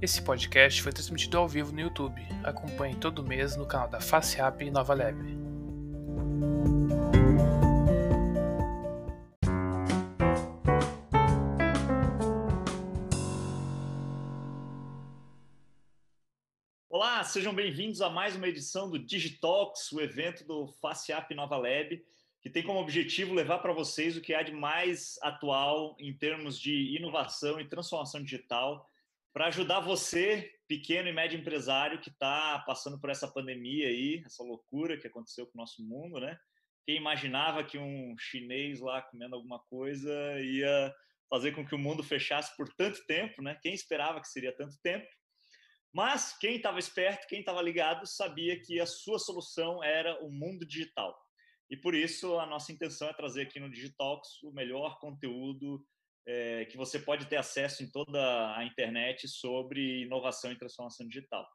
Esse podcast foi transmitido ao vivo no YouTube. Acompanhe todo mês no canal da Face App Nova Lab. Olá, sejam bem-vindos a mais uma edição do Digitalks, o evento do Face App Nova Lab, que tem como objetivo levar para vocês o que há de mais atual em termos de inovação e transformação digital para ajudar você, pequeno e médio empresário que está passando por essa pandemia aí, essa loucura que aconteceu com o nosso mundo, né? Quem imaginava que um chinês lá comendo alguma coisa ia fazer com que o mundo fechasse por tanto tempo, né? Quem esperava que seria tanto tempo? Mas quem estava esperto, quem estava ligado, sabia que a sua solução era o mundo digital. E por isso a nossa intenção é trazer aqui no Digitalks o melhor conteúdo é, que você pode ter acesso em toda a internet sobre inovação e transformação digital.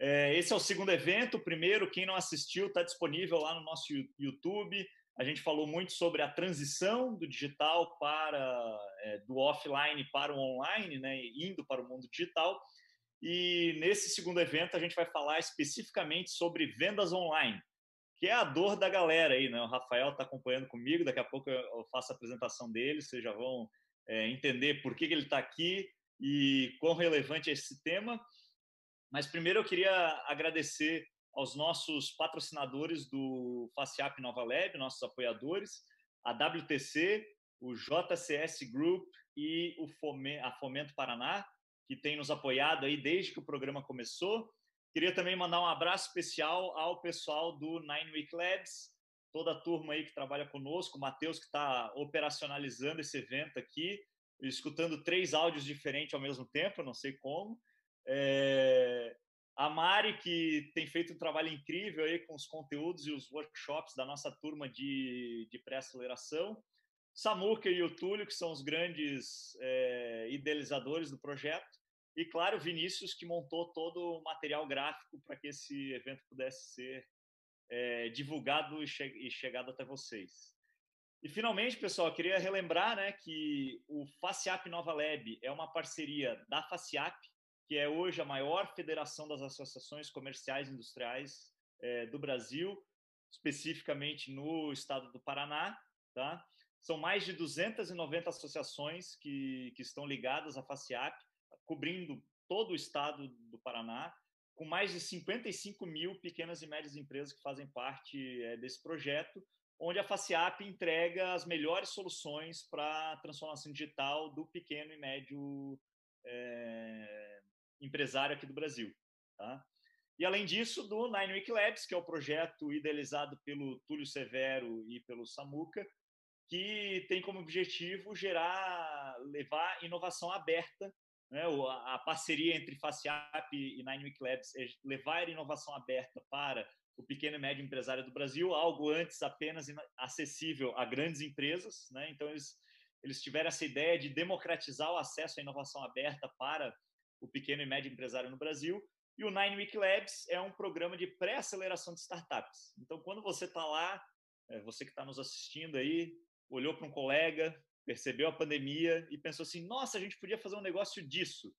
É, esse é o segundo evento. O primeiro, quem não assistiu, está disponível lá no nosso YouTube. A gente falou muito sobre a transição do digital para é, do offline para o online, né, indo para o mundo digital. E nesse segundo evento a gente vai falar especificamente sobre vendas online, que é a dor da galera aí, né? O Rafael está acompanhando comigo, daqui a pouco eu faço a apresentação dele, vocês já vão é, entender por que, que ele está aqui e quão relevante é esse tema. Mas primeiro eu queria agradecer aos nossos patrocinadores do FaceApp Nova Lab, nossos apoiadores, a WTC, o JCS Group e o Fomento, a Fomento Paraná, que tem nos apoiado aí desde que o programa começou. Queria também mandar um abraço especial ao pessoal do Nine Week Labs, toda a turma aí que trabalha conosco, o Matheus que está operacionalizando esse evento aqui, escutando três áudios diferentes ao mesmo tempo, não sei como. É... A Mari, que tem feito um trabalho incrível aí com os conteúdos e os workshops da nossa turma de, de pré-aceleração. Samuca e o Túlio, que são os grandes é, idealizadores do projeto. E, claro, Vinícius, que montou todo o material gráfico para que esse evento pudesse ser é, divulgado e, che e, chegado até vocês. E finalmente, pessoal, queria relembrar né, que o FACIAP Nova Lab é uma parceria da FACIAP, que é hoje a maior federação das associações comerciais e industriais é, do Brasil, especificamente no estado do Paraná. Tá? São mais de 290 associações que, que estão ligadas à FACIAP, cobrindo todo o estado do Paraná com mais de 55 mil pequenas e médias empresas que fazem parte é, desse projeto, onde a FACIAP entrega as melhores soluções para a transformação digital do pequeno e médio é, empresário aqui do Brasil. Tá? E, além disso, do Nine Week Labs, que é o projeto idealizado pelo Túlio Severo e pelo Samuca, que tem como objetivo gerar, levar inovação aberta né, a parceria entre FaceApp e Nine Week Labs é levar inovação aberta para o pequeno e médio empresário do Brasil, algo antes apenas acessível a grandes empresas. Né? Então, eles, eles tiveram essa ideia de democratizar o acesso à inovação aberta para o pequeno e médio empresário no Brasil. E o Nine Week Labs é um programa de pré-aceleração de startups. Então, quando você está lá, é, você que está nos assistindo aí, olhou para um colega, percebeu a pandemia e pensou assim: nossa, a gente podia fazer um negócio disso.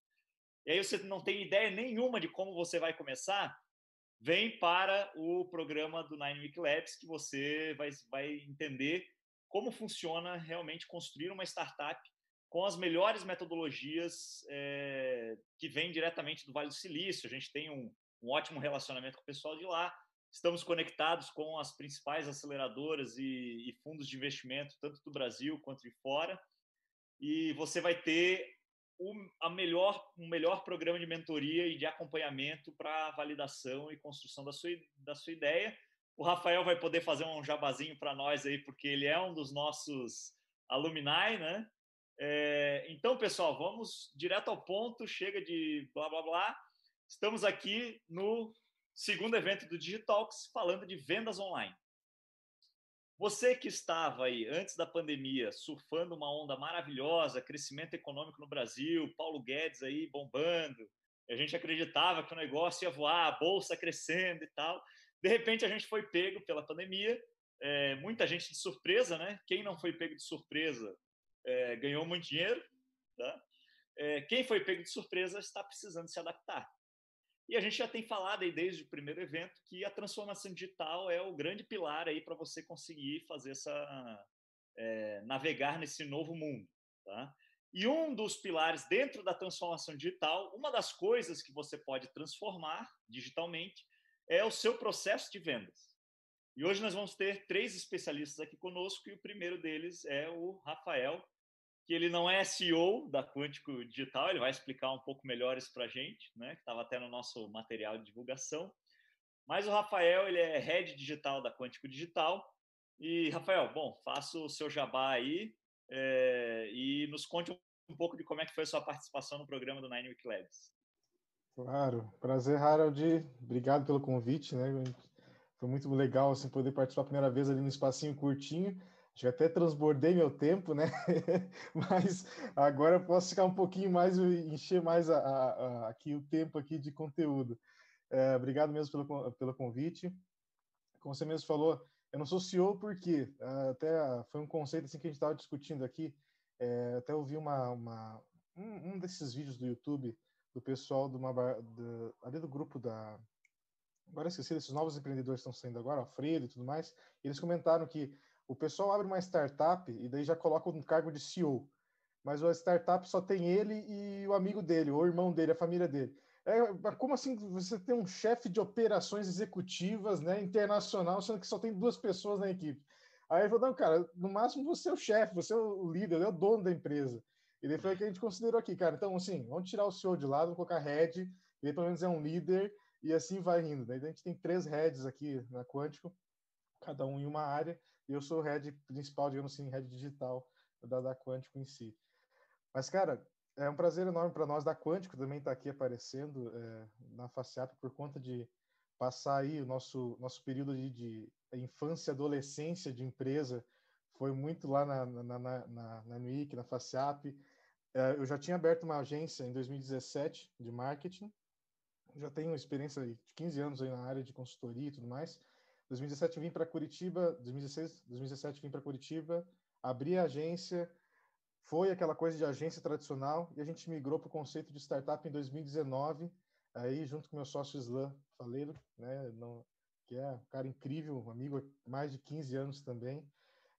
E aí você não tem ideia nenhuma de como você vai começar, vem para o programa do Nine Week Labs que você vai, vai entender como funciona realmente construir uma startup com as melhores metodologias é, que vêm diretamente do Vale do Silício. A gente tem um, um ótimo relacionamento com o pessoal de lá. Estamos conectados com as principais aceleradoras e, e, fundos de investimento, tanto do Brasil quanto de fora. E você vai ter o a melhor, um melhor programa de mentoria e de acompanhamento para validação e construção da sua, da sua ideia. O Rafael vai poder fazer um jabazinho para nós aí, porque ele é um dos nossos alumni, né? É, então, pessoal, vamos direto ao ponto, chega de blá blá blá. Estamos aqui no segundo evento do Digitalks, falando de vendas online. Você que estava aí antes da pandemia surfando uma onda maravilhosa, crescimento econômico no Brasil, Paulo Guedes aí bombando, a gente acreditava que o negócio ia voar, a bolsa crescendo e tal. De repente a gente foi pego pela pandemia, é, muita gente de surpresa, né? Quem não foi pego de surpresa é, ganhou muito dinheiro, tá? é, quem foi pego de surpresa está precisando se adaptar. E a gente já tem falado aí desde o primeiro evento que a transformação digital é o grande pilar aí para você conseguir fazer essa é, navegar nesse novo mundo, tá? E um dos pilares dentro da transformação digital, uma das coisas que você pode transformar digitalmente é o seu processo de vendas. E hoje nós vamos ter três especialistas aqui conosco e o primeiro deles é o Rafael, que ele não é CEO da Quântico Digital, ele vai explicar um pouco melhor isso para a gente, né? que estava até no nosso material de divulgação. Mas o Rafael, ele é Head Digital da Quântico Digital. E, Rafael, bom, faça o seu jabá aí é, e nos conte um pouco de como é que foi a sua participação no programa do Nine Week Labs. Claro, prazer, Harold. Obrigado pelo convite, né? Foi muito legal assim, poder participar a primeira vez ali no espacinho curtinho. Que até transbordei meu tempo, né? Mas agora eu posso ficar um pouquinho mais, encher mais a, a, a, aqui o tempo aqui de conteúdo. É, obrigado mesmo pelo, pelo convite. Como você mesmo falou, eu não sou CEO porque até foi um conceito assim que a gente estava discutindo aqui. É, até ouvi uma, uma um, um, desses vídeos do YouTube do pessoal do, uma, ali do grupo da agora esqueci desses novos empreendedores que estão saindo agora, Alfredo e tudo mais. eles comentaram que o pessoal abre uma startup e daí já coloca um cargo de CEO. Mas a startup só tem ele e o amigo dele, ou o irmão dele, a família dele. É, como assim você tem um chefe de operações executivas né, internacional, sendo que só tem duas pessoas na equipe? Aí ele falou, não, cara, no máximo você é o chefe, você é o líder, é o dono da empresa. E daí foi o que a gente considerou aqui, cara. Então, assim, vamos tirar o CEO de lado, colocar head, ele pelo menos é um líder, e assim vai indo. Daí a gente tem três heads aqui na Quântico, cada um em uma área, e eu sou o head principal, digamos assim, head digital da, da Quântico em si. Mas, cara, é um prazer enorme para nós da Quântico também estar tá aqui aparecendo é, na FACIAP por conta de passar aí o nosso, nosso período de, de infância adolescência de empresa foi muito lá na, na, na, na, na NUIC, na FACIAP. É, eu já tinha aberto uma agência em 2017 de marketing, já tenho experiência de 15 anos aí na área de consultoria e tudo mais, 2017 vim para Curitiba, 2016, 2017 vim para Curitiba, abri a agência, foi aquela coisa de agência tradicional e a gente migrou para o conceito de startup em 2019, aí junto com meu sócio Islam Faleiro, né, que é um cara incrível, um amigo há mais de 15 anos também,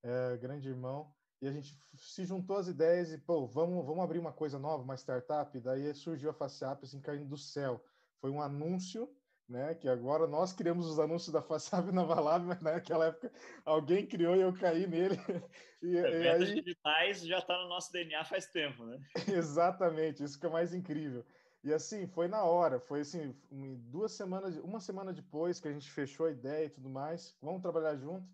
é, grande irmão, e a gente se juntou as ideias e, pô, vamos, vamos abrir uma coisa nova, uma startup, daí surgiu a FaceApp assim, caindo do céu. Foi um anúncio né? Que agora nós criamos os anúncios da FaceApp na Valab, mas naquela época alguém criou e eu caí nele. E, e aí... digitais já está no nosso DNA faz tempo, né? Exatamente, isso que é mais incrível. E assim, foi na hora, foi assim, duas semanas, uma semana depois que a gente fechou a ideia e tudo mais, vamos trabalhar junto,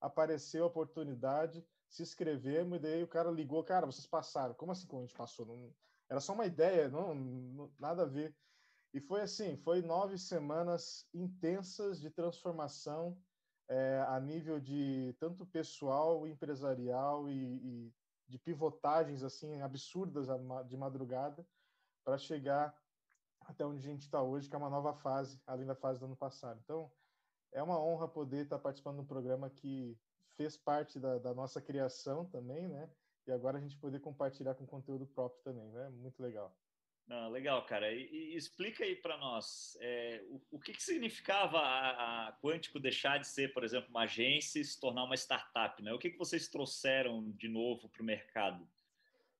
apareceu a oportunidade, se inscrevemos e daí o cara ligou, cara, vocês passaram. Como assim como a gente passou? Não, era só uma ideia, não, não nada a ver. E foi assim, foi nove semanas intensas de transformação é, a nível de tanto pessoal, empresarial e, e de pivotagens assim absurdas de madrugada para chegar até onde a gente está hoje, que é uma nova fase, além da fase do ano passado. Então, é uma honra poder estar tá participando de um programa que fez parte da, da nossa criação também, né? E agora a gente poder compartilhar com conteúdo próprio também, né? Muito legal. Não, legal, cara. E, e explica aí para nós é, o, o que, que significava a, a Quântico deixar de ser, por exemplo, uma agência e se tornar uma startup, né? O que, que vocês trouxeram de novo para o mercado?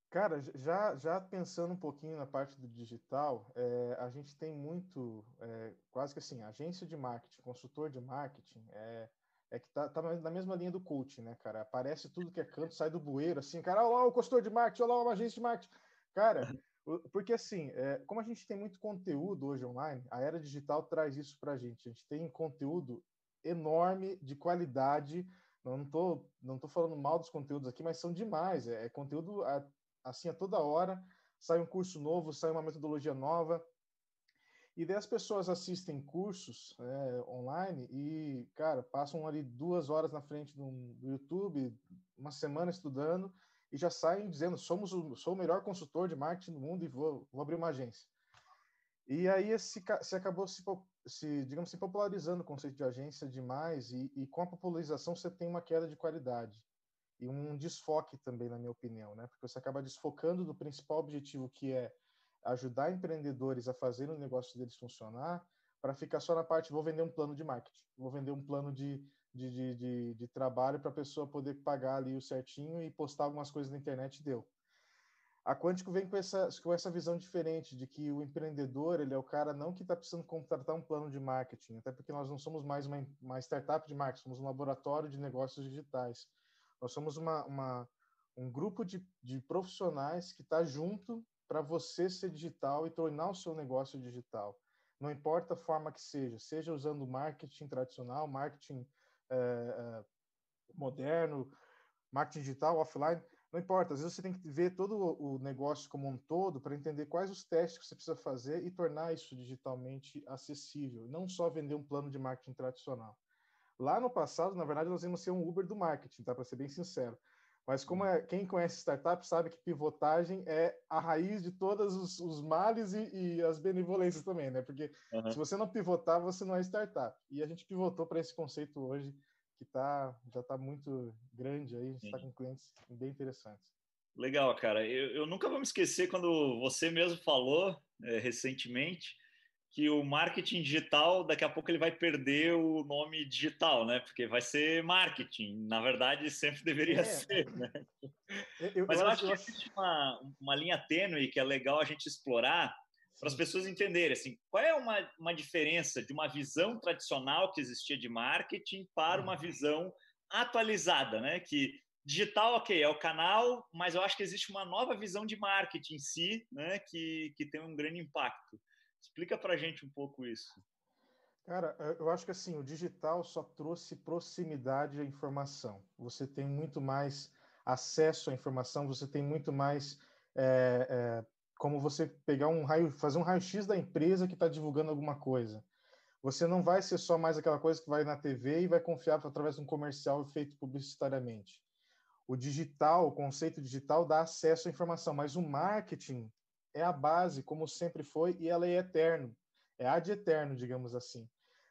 Cara, já, já pensando um pouquinho na parte do digital, é, a gente tem muito, é, quase que assim, agência de marketing, consultor de marketing, é, é que tá, tá, na mesma linha do coaching, né, cara? Aparece tudo que é canto, sai do bueiro, assim, cara, olha lá o consultor de marketing, olha lá uma agência de marketing. Cara, porque, assim, é, como a gente tem muito conteúdo hoje online, a era digital traz isso para a gente. A gente tem conteúdo enorme, de qualidade. Não estou não tô falando mal dos conteúdos aqui, mas são demais. É, é conteúdo assim a toda hora. Sai um curso novo, sai uma metodologia nova. E daí as pessoas assistem cursos é, online e, cara, passam ali duas horas na frente do, do YouTube, uma semana estudando, e já saem dizendo somos o, sou o melhor consultor de marketing do mundo e vou, vou abrir uma agência. E aí se, se acabou se, se, digamos, se popularizando o conceito de agência demais e, e com a popularização você tem uma queda de qualidade. e um desfoque também, na minha opinião, né? Porque você acaba desfocando do principal objetivo, que é ajudar empreendedores a fazer o negócio deles funcionar, para ficar só na parte, vou vender um plano de marketing, vou vender um plano de, de, de, de, de trabalho para a pessoa poder pagar ali o certinho e postar algumas coisas na internet e deu. A Quântico vem com essa, com essa visão diferente de que o empreendedor ele é o cara não que está precisando contratar um plano de marketing, até porque nós não somos mais uma, uma startup de marketing, somos um laboratório de negócios digitais. Nós somos uma, uma um grupo de, de profissionais que está junto para você ser digital e tornar o seu negócio digital. Não importa a forma que seja, seja usando marketing tradicional, marketing é, é, moderno, marketing digital, offline, não importa. Às vezes você tem que ver todo o negócio como um todo para entender quais os testes que você precisa fazer e tornar isso digitalmente acessível, não só vender um plano de marketing tradicional. Lá no passado, na verdade, nós íamos ser um Uber do marketing, tá? Para ser bem sincero. Mas como é, quem conhece startup sabe que pivotagem é a raiz de todos os, os males e, e, as benevolências também, né? Porque uhum. se você não pivotar, você não é startup. E a gente pivotou para esse conceito hoje que tá, já está muito grande aí, está com clientes bem interessantes. Legal, cara. Eu, eu, nunca vou me esquecer quando você mesmo falou é, recentemente que o marketing digital daqui a pouco ele vai perder o nome digital, né? Porque vai ser marketing. Na verdade, sempre deveria é. ser, né? Eu, Mas eu, eu acho, que existe uma, uma linha tênue que é legal a gente explorar para as pessoas entenderem assim, qual é uma, uma diferença de uma visão tradicional que existia de marketing para uma uhum. visão atualizada, né? Que digital, ok, é o canal, mas eu acho que existe uma nova visão de marketing em si, né? Que, que tem um grande impacto. Explica para gente um pouco isso. Cara, eu acho que assim, o digital só trouxe proximidade à informação. Você tem muito mais acesso à informação, você tem muito mais é, é, como você pegar um raio, fazer um raio-x da empresa que está divulgando alguma coisa. Você não vai ser só mais aquela coisa que vai na TV e vai confiar através de um comercial feito publicitariamente. O digital, o conceito digital dá acesso à informação, mas o marketing é a base, como sempre foi, e ela é eterno. É ad eterno, digamos assim.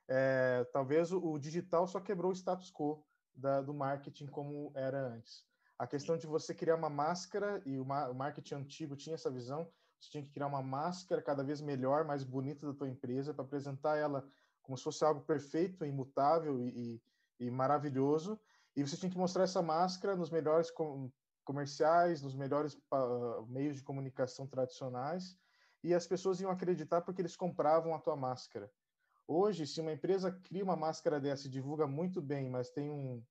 É, talvez o, o, digital só quebrou o status quo da, do marketing como era antes. A questão de você criar uma máscara, e o, o marketing antigo tinha essa visão, você tinha que criar uma máscara cada vez melhor, mais bonita da tua empresa, para apresentar ela como se fosse algo perfeito, imutável e, e, e, maravilhoso. E você tinha que mostrar essa máscara nos melhores com, comerciais, nos melhores uh, meios de comunicação tradicionais, e as pessoas iam acreditar porque eles compravam a tua máscara. Hoje, se uma empresa cria uma máscara dessa e divulga muito bem, mas tem um,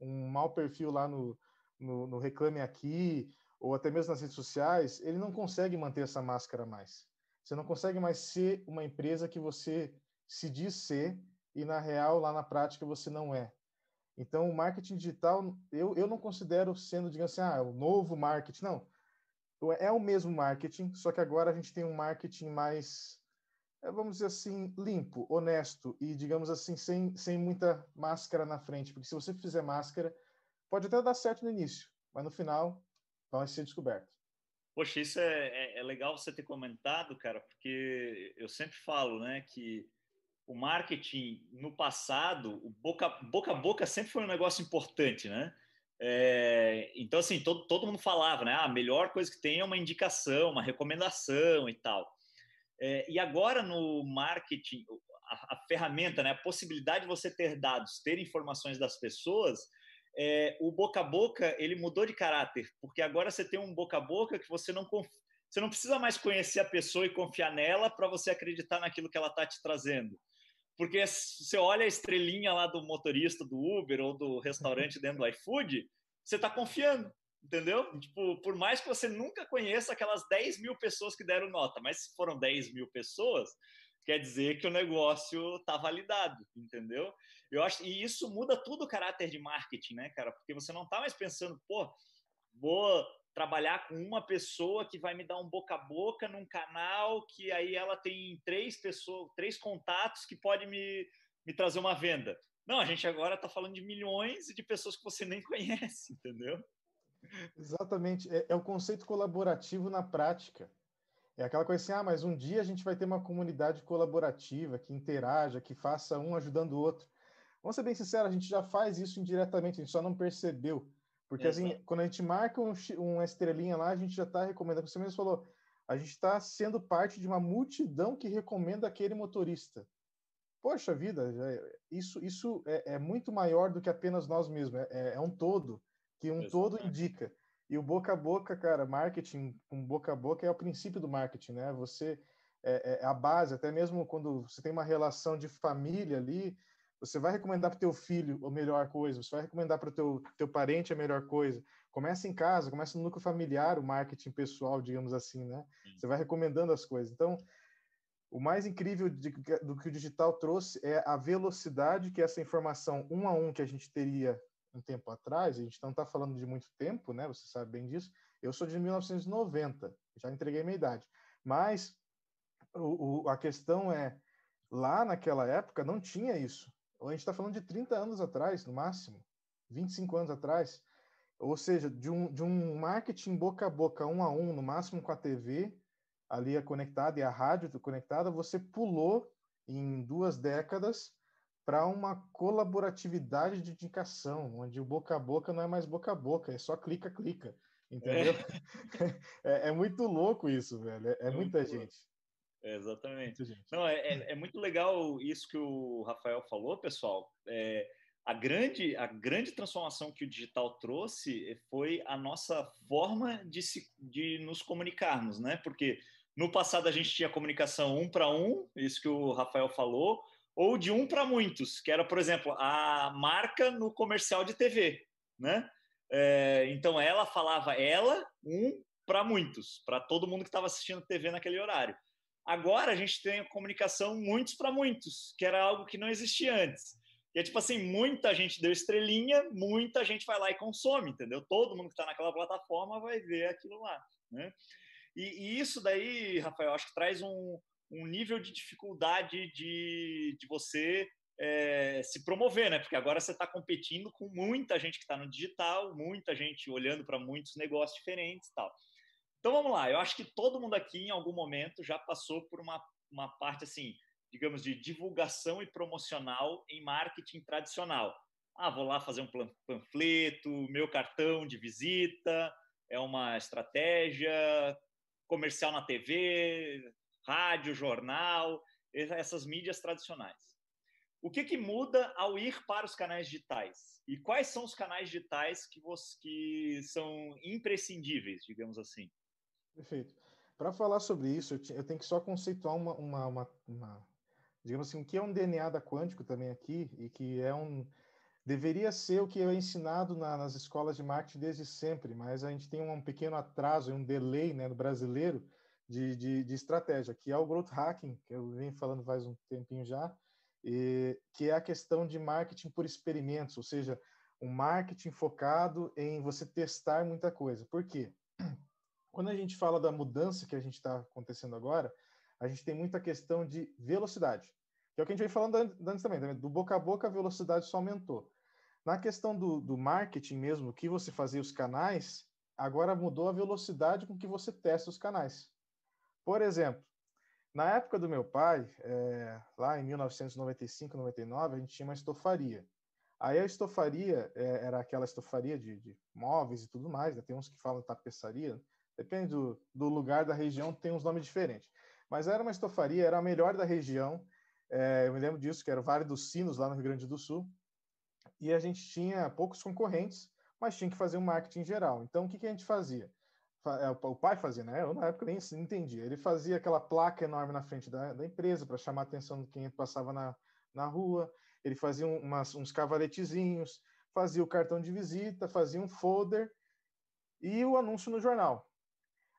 um mau perfil lá no, no, no Reclame Aqui, ou até mesmo nas redes sociais, ele não consegue manter essa máscara mais. Você não consegue mais ser uma empresa que você se diz ser e, na real, lá na prática, você não é. Então, o marketing digital, eu, eu não considero sendo, digamos assim, ah, o novo marketing. Não. É o mesmo marketing, só que agora a gente tem um marketing mais, eh, vamos dizer assim, limpo, honesto e, digamos assim, sem, sem muita máscara na frente. Porque se você fizer máscara, Pode até dar certo no início, mas no final vai ser descoberto. Poxa, isso é, é, é, legal você ter comentado, cara, porque eu sempre falo, né, que o marketing no passado, o boca, boca a boca sempre foi um negócio importante, né? É, então, assim, todo, todo mundo falava, né? Ah, a melhor coisa que tem é uma indicação, uma recomendação e tal. É, e agora no marketing, a, a, ferramenta, né, a possibilidade de você ter dados, ter informações das pessoas, é, o boca a boca ele mudou de caráter, porque agora você tem um boca a boca que você não conf... você não precisa mais conhecer a pessoa e confiar nela para você acreditar naquilo que ela está te trazendo. Porque você olha a estrelinha lá do motorista do Uber ou do restaurante dentro do iFood, você está confiando, entendeu? Tipo, por mais que você nunca conheça aquelas 10 mil pessoas que deram nota, mas se foram 10 mil pessoas, quer dizer que o negócio está validado, entendeu? Eu acho e isso muda tudo o caráter de marketing, né, cara? Porque você não está mais pensando, pô, vou trabalhar com uma pessoa que vai me dar um boca a boca num canal que aí ela tem três pessoas, três contatos que pode me, me trazer uma venda. Não, a gente agora está falando de milhões de pessoas que você nem conhece, entendeu? Exatamente. É, é o conceito colaborativo na prática. É aquela coisa assim, ah, mas um dia a gente vai ter uma comunidade colaborativa que interaja, que faça um ajudando o outro. Vamos ser bem sinceros, a gente já faz isso indiretamente, a gente só não percebeu. Porque, assim, quando a gente marca um, uma estrelinha lá, a gente já está recomendando. Você mesmo falou, a gente está sendo parte de uma multidão que recomenda aquele motorista. Poxa vida, isso, isso é, é muito maior do que apenas nós mesmos. É, é, é um todo, que um todo indica. E o boca a boca, cara, marketing com boca a boca é o princípio do marketing, né? Você é, é a base, até mesmo quando você tem uma relação de família ali, você vai recomendar para o teu filho a melhor coisa, você vai recomendar para o teu, teu parente a melhor coisa. Começa em casa, começa no núcleo familiar, o marketing pessoal, digamos assim, né? Você vai recomendando as coisas. Então, o mais incrível de, do que o digital trouxe é a velocidade que essa informação um a um que a gente teria um tempo atrás, a gente não está falando de muito tempo, né? Você sabe bem disso. Eu sou de 1990, já entreguei minha idade. Mas o, o, a questão é, lá naquela época não tinha isso. A gente está falando de 30 anos atrás, no máximo, 25 anos atrás. Ou seja, de um, de um marketing boca a boca, um a um, no máximo com a TV ali é conectada e a rádio conectada, você pulou em duas décadas para uma colaboratividade de indicação, onde o boca a boca não é mais boca a boca, é só clica, clica. Entendeu? É, é, é muito louco isso, velho. É, é muita gente. É, exatamente. Não, é, é, é, muito legal isso que o Rafael falou, pessoal. É, a, grande, a grande transformação que o digital trouxe foi a nossa forma de, se, de nos comunicarmos, né? Porque no passado a gente tinha comunicação um para um, isso que o Rafael falou, ou de um para muitos, que era, por exemplo, a marca no comercial de TV, né? É, então ela falava ela um para muitos, para todo mundo que estava assistindo TV naquele horário. Agora a gente tem a comunicação muitos para muitos, que era algo que não existia antes. E é tipo assim, muita gente deu estrelinha, muita gente vai lá e consome, entendeu? Todo mundo que está naquela plataforma vai ver aquilo lá, né? E, e, isso daí, Rafael, acho que traz um, um nível de dificuldade de, de você é, se promover, né? Porque agora você está competindo com muita gente que está no digital, muita gente olhando para muitos negócios diferentes e tal. Então vamos lá, eu acho que todo mundo aqui em algum momento já passou por uma, uma parte assim, digamos, de divulgação e promocional em marketing tradicional. Ah, vou lá fazer um panfleto, meu cartão de visita, é uma estratégia, comercial na TV, rádio, jornal, essas mídias tradicionais. O que, que muda ao ir para os canais digitais? E quais são os canais digitais que, você, que são imprescindíveis, digamos assim? Perfeito. Para falar sobre isso, eu, tenho que só conceituar uma, uma, uma, uma, digamos assim, o que é um DNA da quântico também aqui e que é um deveria ser o que é ensinado na, nas escolas de marketing desde sempre, mas a gente tem um pequeno atraso, um delay, né, no brasileiro, de, de, de, estratégia, que é o growth hacking, que eu venho falando faz um tempinho já, e, que é a questão de marketing por experimentos, ou seja, um marketing focado em você testar muita coisa. Por quê? Quando a gente fala da mudança que a gente está acontecendo agora, a gente tem muita questão de velocidade, que é o que a gente vem falando antes também, do boca a boca a velocidade só aumentou. Na questão do, do marketing mesmo, que você fazia os canais, agora mudou a velocidade com que você testa os canais. Por exemplo, na época do meu pai, é, lá em 1995, 99, a gente tinha uma estofaria. Aí a estofaria é, era aquela estofaria de, de, móveis e tudo mais, né? tem uns que falam tapeçaria, depende do, do, lugar da região, tem uns nomes diferentes. Mas era uma estofaria, era a melhor da região, é, eu me lembro disso, que era o Vale dos Sinos, lá no Rio Grande do Sul, e a gente tinha poucos concorrentes, mas tinha que fazer um marketing geral. Então, o que, que a gente fazia? É, o pai fazia, né? Eu na época nem entendia. Ele fazia aquela placa enorme na frente da, da empresa para chamar a atenção de quem passava na, na rua. Ele fazia umas, uns cavaletezinhos, fazia o cartão de visita, fazia um folder e o anúncio no jornal.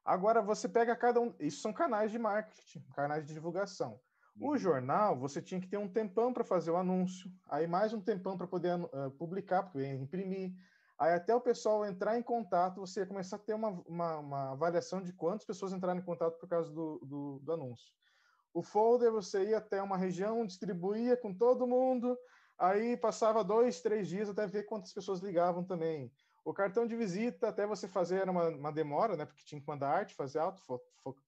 Agora você pega cada um. Isso são canais de marketing, canais de divulgação. O uhum. jornal, você tinha que ter um tempão para fazer o anúncio, aí mais um tempão para poder uh, publicar, porque ia imprimir, Aí até o pessoal entrar em contato, você ia começar a ter uma, uma, uma avaliação de quantas pessoas entraram em contato por causa do, do, do, anúncio. O folder, você ia até uma região, distribuía com todo mundo, aí passava dois, três dias até ver quantas pessoas ligavam também. O cartão de visita, até você fazer era uma, uma demora, né? Porque tinha que mandar arte, fazer auto,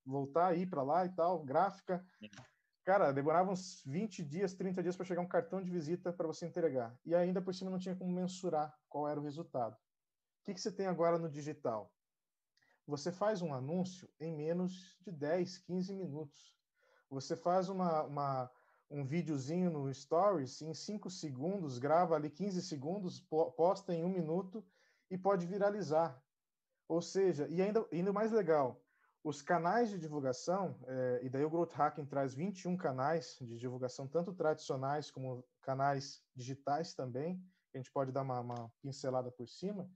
voltar, ir para lá e tal, gráfica. Cara, demorava uns 20 dias, 30 dias para chegar um cartão de visita para você entregar. E ainda por cima não tinha como mensurar qual era o resultado. que, que você tem agora no digital? Você faz um anúncio em menos de 10, 15 minutos. Você faz uma, uma um videozinho no Stories em 5 segundos, grava ali 15 segundos, posta em um minuto e pode viralizar. Ou seja, e ainda, ainda mais legal, os canais de divulgação, é, e daí o Growth Hacking traz 21 canais de divulgação, tanto tradicionais como canais digitais também, a gente pode dar uma, uma pincelada por cima,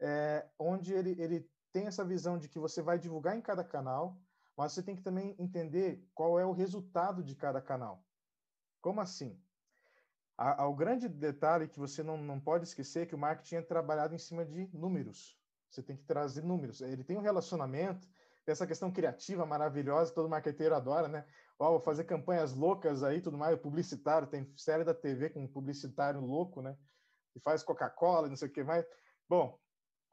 é, onde ele, ele tem essa visão de que você vai divulgar em cada canal, mas você tem que também entender qual é o resultado de cada canal. Como assim? O grande detalhe que você não, não pode esquecer é que o marketing é trabalhado em cima de números. Você tem que trazer números. Ele tem um relacionamento, tem essa questão criativa maravilhosa todo marqueteiro adora, né? Ó, vou fazer campanhas loucas aí, tudo mais, publicitário, tem série da TV com um publicitário louco, né? Que faz Coca-Cola, não sei o que mais. Bom,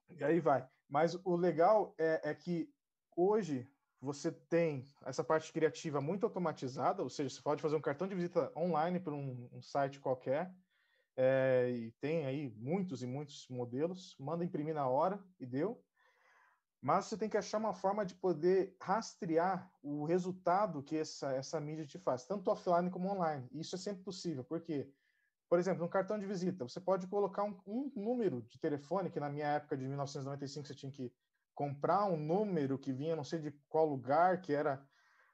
e aí vai. Mas o legal é, é que hoje você tem essa parte criativa muito automatizada, ou seja, você pode fazer um cartão de visita online para um, um site qualquer, é, e tem aí muitos e muitos modelos, manda imprimir na hora e deu. Mas você tem que achar uma forma de poder rastrear o resultado que essa, essa mídia te faz, tanto offline como online. E isso é sempre possível, porque, por exemplo, um cartão de visita, você pode colocar um, um número de telefone, que na minha época de 1995 você tinha que comprar um número que vinha não sei de qual lugar, que era.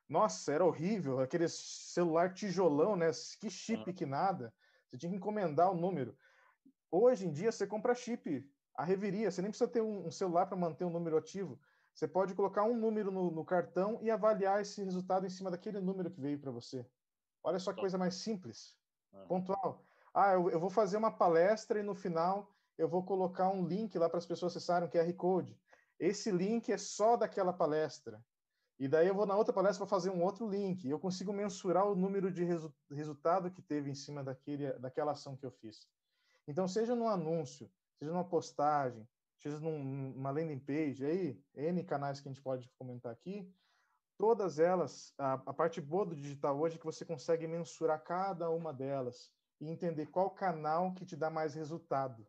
Nossa, era horrível, aquele celular tijolão, né? Que chip que nada. Você tinha que encomendar o número. Hoje em dia você compra chip, a reveria, você nem precisa ter um, celular para manter um número ativo. Você pode colocar um número no, no, cartão e avaliar esse resultado em cima daquele número que veio para você. Olha só que coisa mais simples, pontual. Ah, eu, eu, vou fazer uma palestra e no final eu vou colocar um link lá para as pessoas acessarem o QR Code. Esse link é só daquela palestra. E daí eu vou na outra palestra para fazer um outro link. Eu consigo mensurar o número de resu resultado que teve em cima daquele, daquela ação que eu fiz. Então, seja no anúncio, seja numa postagem, seja numa landing page, aí, N canais que a gente pode comentar aqui, todas elas, a, a parte boa do digital hoje é que você consegue mensurar cada uma delas e entender qual canal que te dá mais resultado.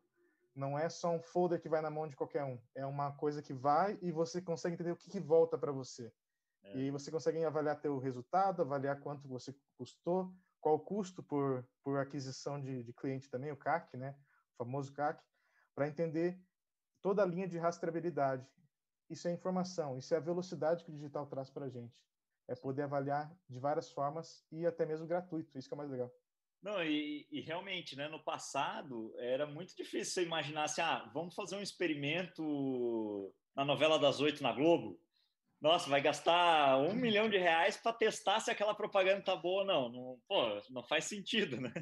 Não é só um folder que vai na mão de qualquer um. É uma coisa que vai e você consegue entender o que, que volta para você. É. E aí você consegue avaliar teu resultado, avaliar quanto você custou, qual o custo por, por aquisição de, de cliente também, o CAC, né? O famoso CAC, para entender toda a linha de rastreabilidade. Isso é informação, isso é a velocidade que o digital traz para a gente. É poder avaliar de várias formas e até mesmo gratuito. Isso que é mais legal. Não, e, e, realmente, né, no passado era muito difícil você imaginar assim, ah, vamos fazer um experimento na novela das oito na Globo. Nossa, vai gastar um milhão de reais para testar se aquela propaganda tá boa ou não. não. Pô, não faz sentido, né?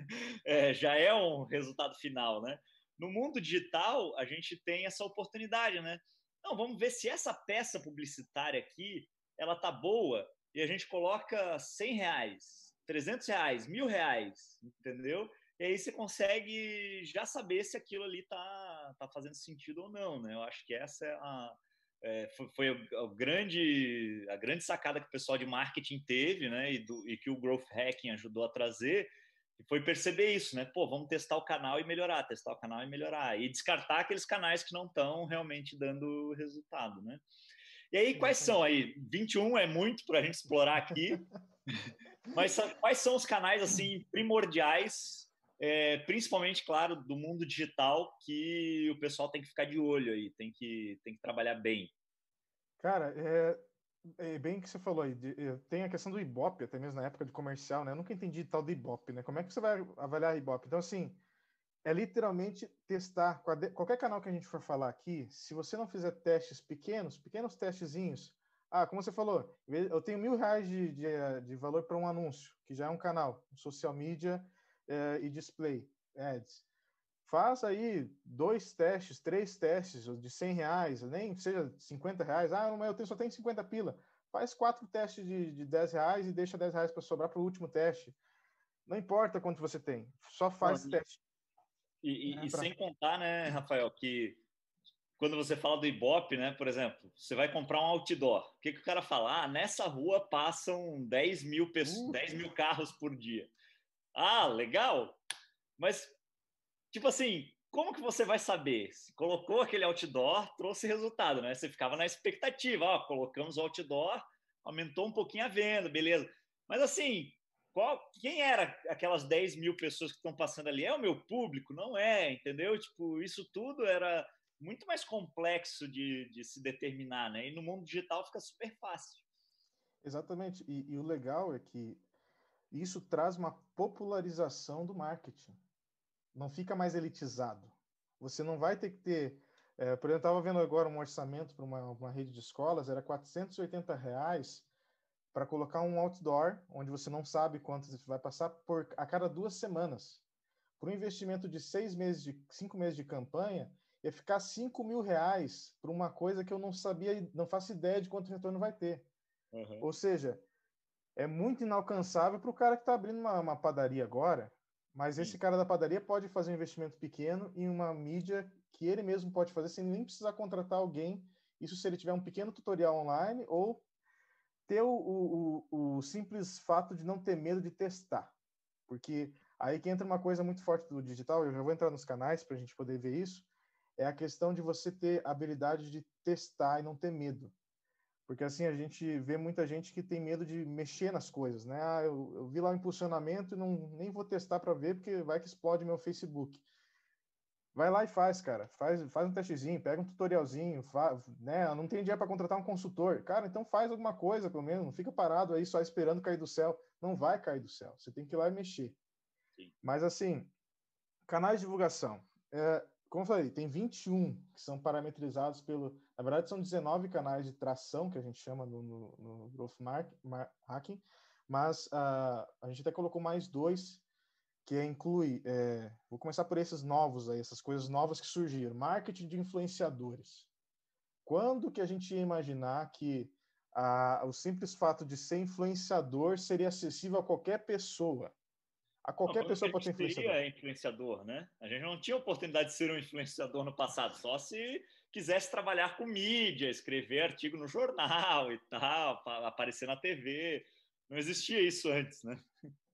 É, já é um resultado final, né? No mundo digital, a gente tem essa oportunidade, né? Não, vamos ver se essa peça publicitária aqui, ela tá boa e a gente coloca 100 reais 300 reais, mil reais, entendeu? E aí você consegue já saber se aquilo ali tá, tá fazendo sentido ou não, né? Eu acho que essa é a, é, foi, foi a, a, grande, a grande sacada que o pessoal de marketing teve, né? E, do, e que o Growth Hacking ajudou a trazer, foi perceber isso, né? Pô, vamos testar o canal e melhorar, testar o canal e melhorar. E descartar aqueles canais que não estão realmente dando resultado, né? E aí, quais são aí? 21 é muito para a gente explorar aqui. Mas quais são os canais assim primordiais, é, principalmente, claro, do mundo digital, que o pessoal tem que ficar de olho aí, tem que, tem que trabalhar bem? Cara, é, é bem que você falou aí. De, é, tem a questão do Ibope, até mesmo na época de comercial, né? Eu nunca entendi tal do Ibope, né? Como é que você vai avaliar Ibope? Então, assim, é literalmente testar qualquer canal que a gente for falar aqui. Se você não fizer testes pequenos, pequenos testezinhos, ah, como você falou, eu tenho mil reais de, de, de valor para um anúncio, que já é um canal, social media eh, e display ads. Faz aí dois testes, três testes de 100 reais, nem seja 50 reais. Ah, mas eu tenho, só tenho 50 pila. Faz quatro testes de, de 10 reais e deixa 10 reais para sobrar para o último teste. Não importa quanto você tem, só faz Não, teste. E, e, é, e pra... sem contar, né, Rafael, que quando você fala do Ibope, né, por exemplo, você vai comprar um outdoor. O que, que o cara fala? Ah, nessa rua passam 10 mil, pessoas, uh. 10 mil carros por dia. Ah, legal! Mas, tipo assim, como que você vai saber? Se colocou aquele outdoor, trouxe resultado, né? Você ficava na expectativa, ó, colocamos o outdoor, aumentou um pouquinho a venda, beleza. Mas assim, qual, quem era aquelas 10 mil pessoas que estão passando ali? É o meu público? Não é, entendeu? Tipo, isso tudo era muito mais complexo de, de se determinar, né? E no mundo digital fica super fácil. Exatamente. E, e o legal é que isso traz uma popularização do marketing. Não fica mais elitizado. Você não vai ter que ter. É, por exemplo, eu estava vendo agora um orçamento para uma, uma, rede de escolas, era 480 reais para colocar um outdoor, onde você não sabe quantos vai passar por a cada duas semanas. Por um investimento de seis meses, de cinco meses de campanha, ia ficar 5 mil reais para uma coisa que eu não sabia, não faço ideia de quanto retorno vai ter. Uhum. Ou seja, é muito inalcançável para o cara que está abrindo uma, uma, padaria agora, mas Sim. esse cara da padaria pode fazer um investimento pequeno em uma mídia que ele mesmo pode fazer sem nem precisar contratar alguém. Isso se ele tiver um pequeno tutorial online ou ter o, o, o, o simples fato de não ter medo de testar. Porque aí que entra uma coisa muito forte do digital, eu já vou entrar nos canais para a gente poder ver isso, é a questão de você ter habilidade de testar e não ter medo. Porque assim, a gente vê muita gente que tem medo de mexer nas coisas, né? Ah, eu, eu vi lá o impulsionamento e não, nem vou testar para ver, porque vai que explode meu Facebook. Vai lá e faz, cara. Faz, faz um testezinho, pega um tutorialzinho, faz, né? Não tem dinheiro para contratar um consultor. Cara, então faz alguma coisa, pelo menos. Não fica parado aí só esperando cair do céu. Não vai cair do céu. Você tem que ir lá e mexer. Sim. Mas assim, canais de divulgação. É, como eu falei, tem 21 que são parametrizados pelo. Na verdade, são 19 canais de tração que a gente chama no, no, no Growth Mark, Mar, Hacking, mas uh, a gente até colocou mais dois, que inclui. É, vou começar por esses novos aí, essas coisas novas que surgiram: marketing de influenciadores. Quando que a gente ia imaginar que uh, o simples fato de ser influenciador seria acessível a qualquer pessoa? A qualquer não, pessoa pode ser influenciador. É influenciador, né? A gente não tinha oportunidade de ser um influenciador no passado, só se quisesse trabalhar com mídia, escrever artigo no jornal e tal, aparecer na TV. Não existia isso antes, né?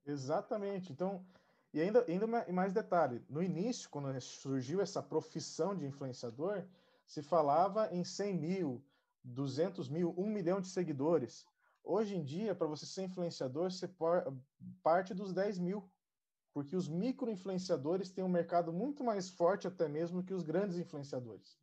Exatamente. Então, e ainda, ainda mais detalhe: no início, quando surgiu essa profissão de influenciador, se falava em 100 mil, 200 mil, 1 milhão de seguidores. Hoje em dia, para você ser influenciador, você parte dos 10 mil porque os micro-influenciadores têm um mercado muito mais forte até mesmo que os grandes influenciadores.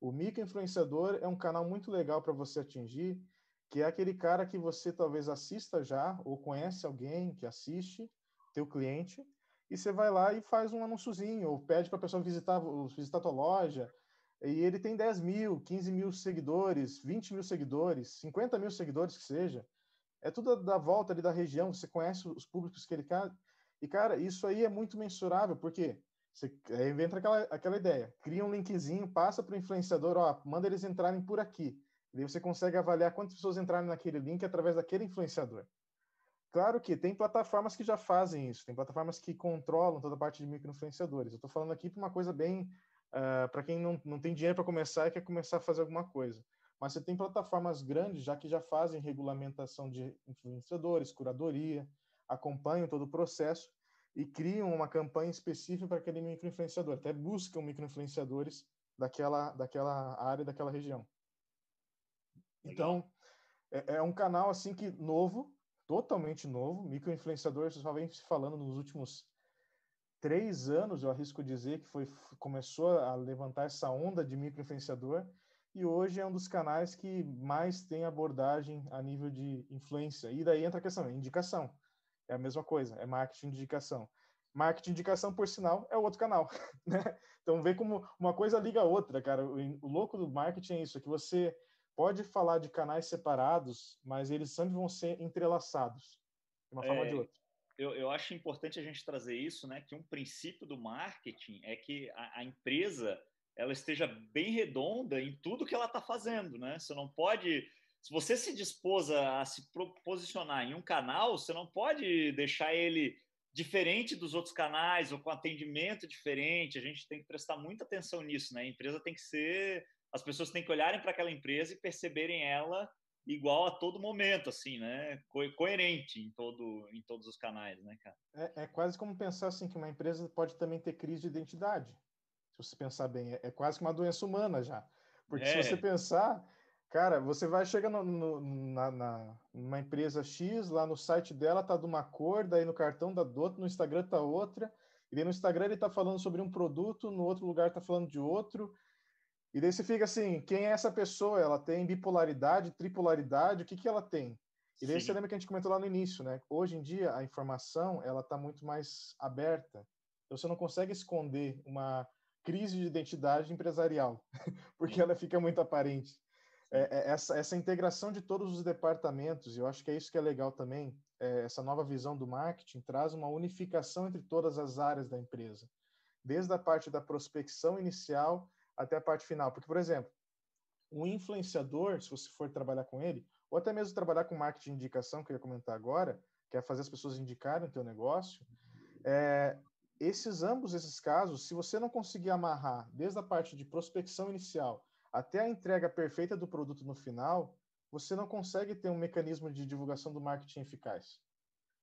O micro-influenciador é um canal muito legal para você atingir, que é aquele cara que você talvez assista já, ou conhece alguém que assiste, teu cliente, e você vai lá e faz um anúnciozinho, ou pede para a pessoa visitar, visitar a tua loja, e ele tem 10 mil, 15 mil seguidores, 20 mil seguidores, 50 mil seguidores que seja. É tudo da volta ali da região, você conhece os públicos que ele quer, e, cara, isso aí é muito mensurável, porque você inventa aquela, aquela ideia, cria um linkzinho, passa para o influenciador, ó, manda eles entrarem por aqui. E aí você consegue avaliar quantas pessoas entraram naquele link através daquele influenciador. Claro que tem plataformas que já fazem isso, tem plataformas que controlam toda a parte de micro-influenciadores. Eu estou falando aqui para uma coisa bem. Uh, ah, para quem não, não tem dinheiro para começar e quer começar a fazer alguma coisa. Mas você tem plataformas grandes já que já fazem regulamentação de influenciadores, curadoria, acompanham todo o processo e criam uma campanha específica para aquele microinfluenciador, até buscam microinfluenciadores daquela, daquela área, daquela região. Então, é, é, um canal assim que novo, totalmente novo, microinfluenciador, só vem se falando nos últimos três anos, eu arrisco dizer que foi começou a levantar essa onda de microinfluenciador e hoje é um dos canais que mais tem abordagem a nível de influência. E daí entra a questão, indicação. É a mesma coisa, é marketing de indicação. Marketing de indicação, por sinal, é outro canal, né? Então, vê como uma coisa liga a outra, cara. O, o louco do marketing é isso, é que você pode falar de canais separados, mas eles sempre vão ser entrelaçados, de uma é, forma ou de outra. Eu, eu, acho importante a gente trazer isso, né? Que um princípio do marketing é que a, a empresa ela esteja bem redonda em tudo que ela está fazendo, né? Você não pode se você se dispôs a se posicionar em um canal, você não pode deixar ele diferente dos outros canais ou com atendimento diferente. A gente tem que prestar muita atenção nisso, né? A empresa tem que ser, as pessoas têm que olharem para aquela empresa e perceberem ela igual a todo momento, assim, né? Co coerente em todo, em todos os canais, né, cara? É, é quase como pensar assim que uma empresa pode também ter crise de identidade. Se você pensar bem, é, é quase que uma doença humana já. Porque é. se você pensar, cara, você vai chegar no, no, na, na, numa empresa X, lá no site dela tá de uma cor, daí no cartão da do outro, no Instagram tá outra, e daí no Instagram ele tá falando sobre um produto, no outro lugar tá falando de outro, e daí você fica assim, quem é essa pessoa? Ela tem bipolaridade, tripolaridade, o que que ela tem? E daí Sim. você lembra que a gente comentou lá no início, né? Hoje em dia a informação ela está muito mais aberta. Então você não consegue esconder uma crise de identidade empresarial, porque ela fica muito aparente. É, é, essa, essa integração de todos os departamentos, e eu acho que é isso que é legal também, é, essa nova visão do marketing traz uma unificação entre todas as áreas da empresa, desde a parte da prospecção inicial até a parte final. Porque, por exemplo, um influenciador, se você for trabalhar com ele, ou até mesmo trabalhar com marketing de indicação, que eu ia comentar agora, que é fazer as pessoas indicarem o teu negócio, é, esses ambos esses casos, se você não conseguir amarrar desde a parte de prospecção inicial até a entrega perfeita do produto no final, você não consegue ter um mecanismo de divulgação do marketing eficaz.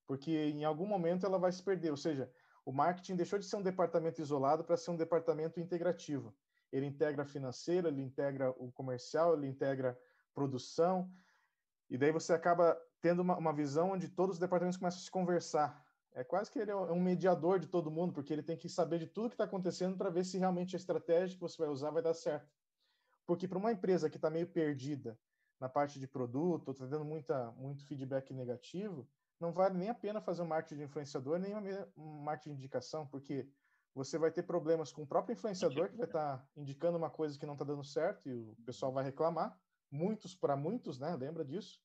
Porque em algum momento ela vai se perder, ou seja, o marketing deixou de ser um departamento isolado para ser um departamento integrativo. Ele integra financeiro, ele integra o comercial, ele integra produção, e daí você acaba tendo uma, uma visão onde todos os departamentos começam a se conversar. É quase que ele é um mediador de todo mundo, porque ele tem que saber de tudo que está acontecendo para ver se realmente a estratégia que você vai usar vai dar certo. Porque para uma empresa que está meio perdida na parte de produto, está dando muita, muito feedback negativo, não vale nem a pena fazer um marketing de influenciador, nem um marketing de indicação, porque você vai ter problemas com o próprio influenciador, que vai estar tá indicando uma coisa que não está dando certo e o pessoal vai reclamar muitos para muitos, né? Lembra disso?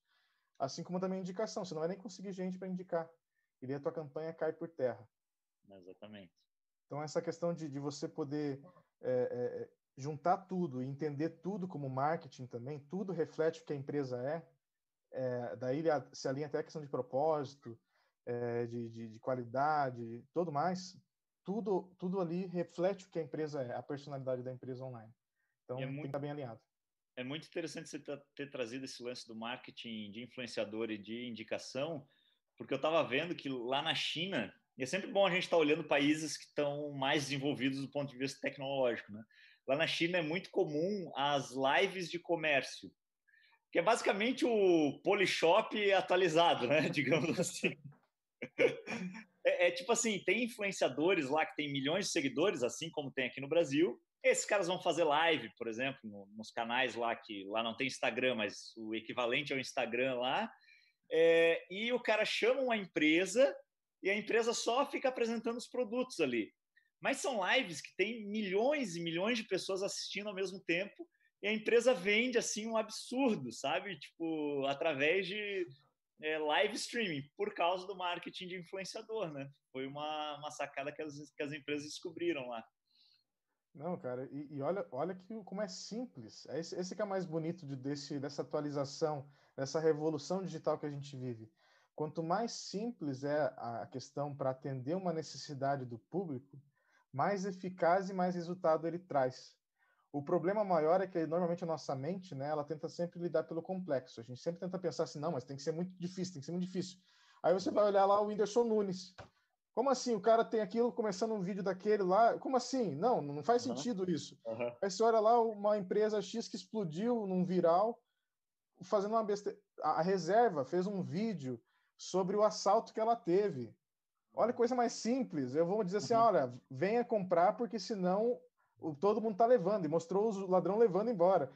Assim como também indicação, você não vai nem conseguir gente para indicar. E daí a tua campanha cai por terra. Exatamente. Então, essa questão de, de você poder é, é, juntar tudo e entender tudo como marketing também, tudo reflete o que a empresa é, é daí se alinha até a questão de propósito, é, de, de, de, qualidade, tudo mais, tudo, tudo ali reflete o que a empresa é, a personalidade da empresa online. Então, é muito, tem que estar bem alinhado é muito interessante você ter trazido esse lance do marketing de influenciador e de indicação, porque eu estava vendo que lá na China, e é sempre bom a gente estar tá olhando países que estão mais desenvolvidos do ponto de vista tecnológico, né? Lá na China é muito comum as lives de comércio, que é basicamente o Polishop atualizado, né? Digamos assim. É, é, tipo assim, tem influenciadores lá que tem milhões de seguidores, assim como tem aqui no Brasil, esses caras vão fazer live, por exemplo, no, nos canais lá que lá não tem Instagram, mas o equivalente ao Instagram lá. É, e o cara chama uma empresa e a empresa só fica apresentando os produtos ali. Mas são lives que tem milhões e milhões de pessoas assistindo ao mesmo tempo e a empresa vende assim um absurdo, sabe? Tipo, através de é, live streaming, por causa do marketing de influenciador, né? Foi uma, uma sacada que as, que as empresas descobriram lá. Não, cara, e, e, olha, olha que como é simples. É esse, esse que é mais bonito de, desse, dessa atualização, dessa revolução digital que a gente vive. Quanto mais simples é a questão para atender uma necessidade do público, mais eficaz e mais resultado ele traz. O problema maior é que normalmente a nossa mente, né, ela tenta sempre lidar pelo complexo. A gente sempre tenta pensar assim, não, mas tem que ser muito difícil, tem que ser muito difícil. Aí você vai olhar lá o Whindersson Nunes. Como assim? O cara tem aquilo começando um vídeo daquele lá? Como assim? Não, não faz uhum. sentido isso. Uhum. Aí você olha lá uma empresa X que explodiu num viral, fazendo uma besteira. A reserva fez um vídeo sobre o assalto que ela teve. Olha coisa mais simples. Eu vou dizer assim: uhum. olha, venha comprar, porque senão todo mundo tá levando. E mostrou o ladrão levando embora.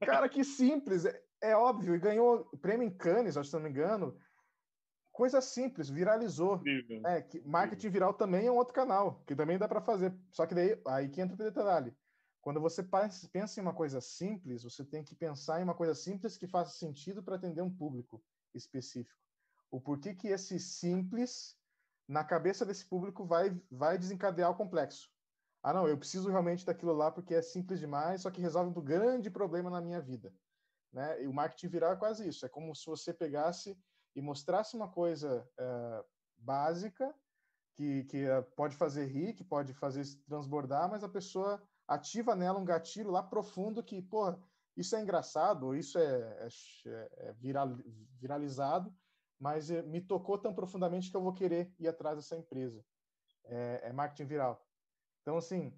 Cara, que simples. É, é óbvio. E ganhou prêmio em Cannes, acho que não me engano coisa simples, viralizou. É, que marketing viral também é um outro canal, que também dá para fazer. Só que daí, aí que entra o detalhe. Quando você pensa em uma coisa simples, você tem que pensar em uma coisa simples que faça sentido para atender um público específico. O porquê que esse simples, na cabeça desse público, vai, vai desencadear o complexo. Ah, não, eu preciso realmente daquilo lá porque é simples demais, só que resolve um grande problema na minha vida. Né? E o marketing viral é quase isso. É como se você pegasse e mostrasse uma coisa é, básica que, que é, pode fazer rir, que pode fazer transbordar, mas a pessoa ativa nela um gatilho lá profundo que, pô, isso é engraçado, isso é, é, é viral, viralizado, mas é, me tocou tão profundamente que eu vou querer ir atrás dessa empresa. É, é marketing viral. Então, assim,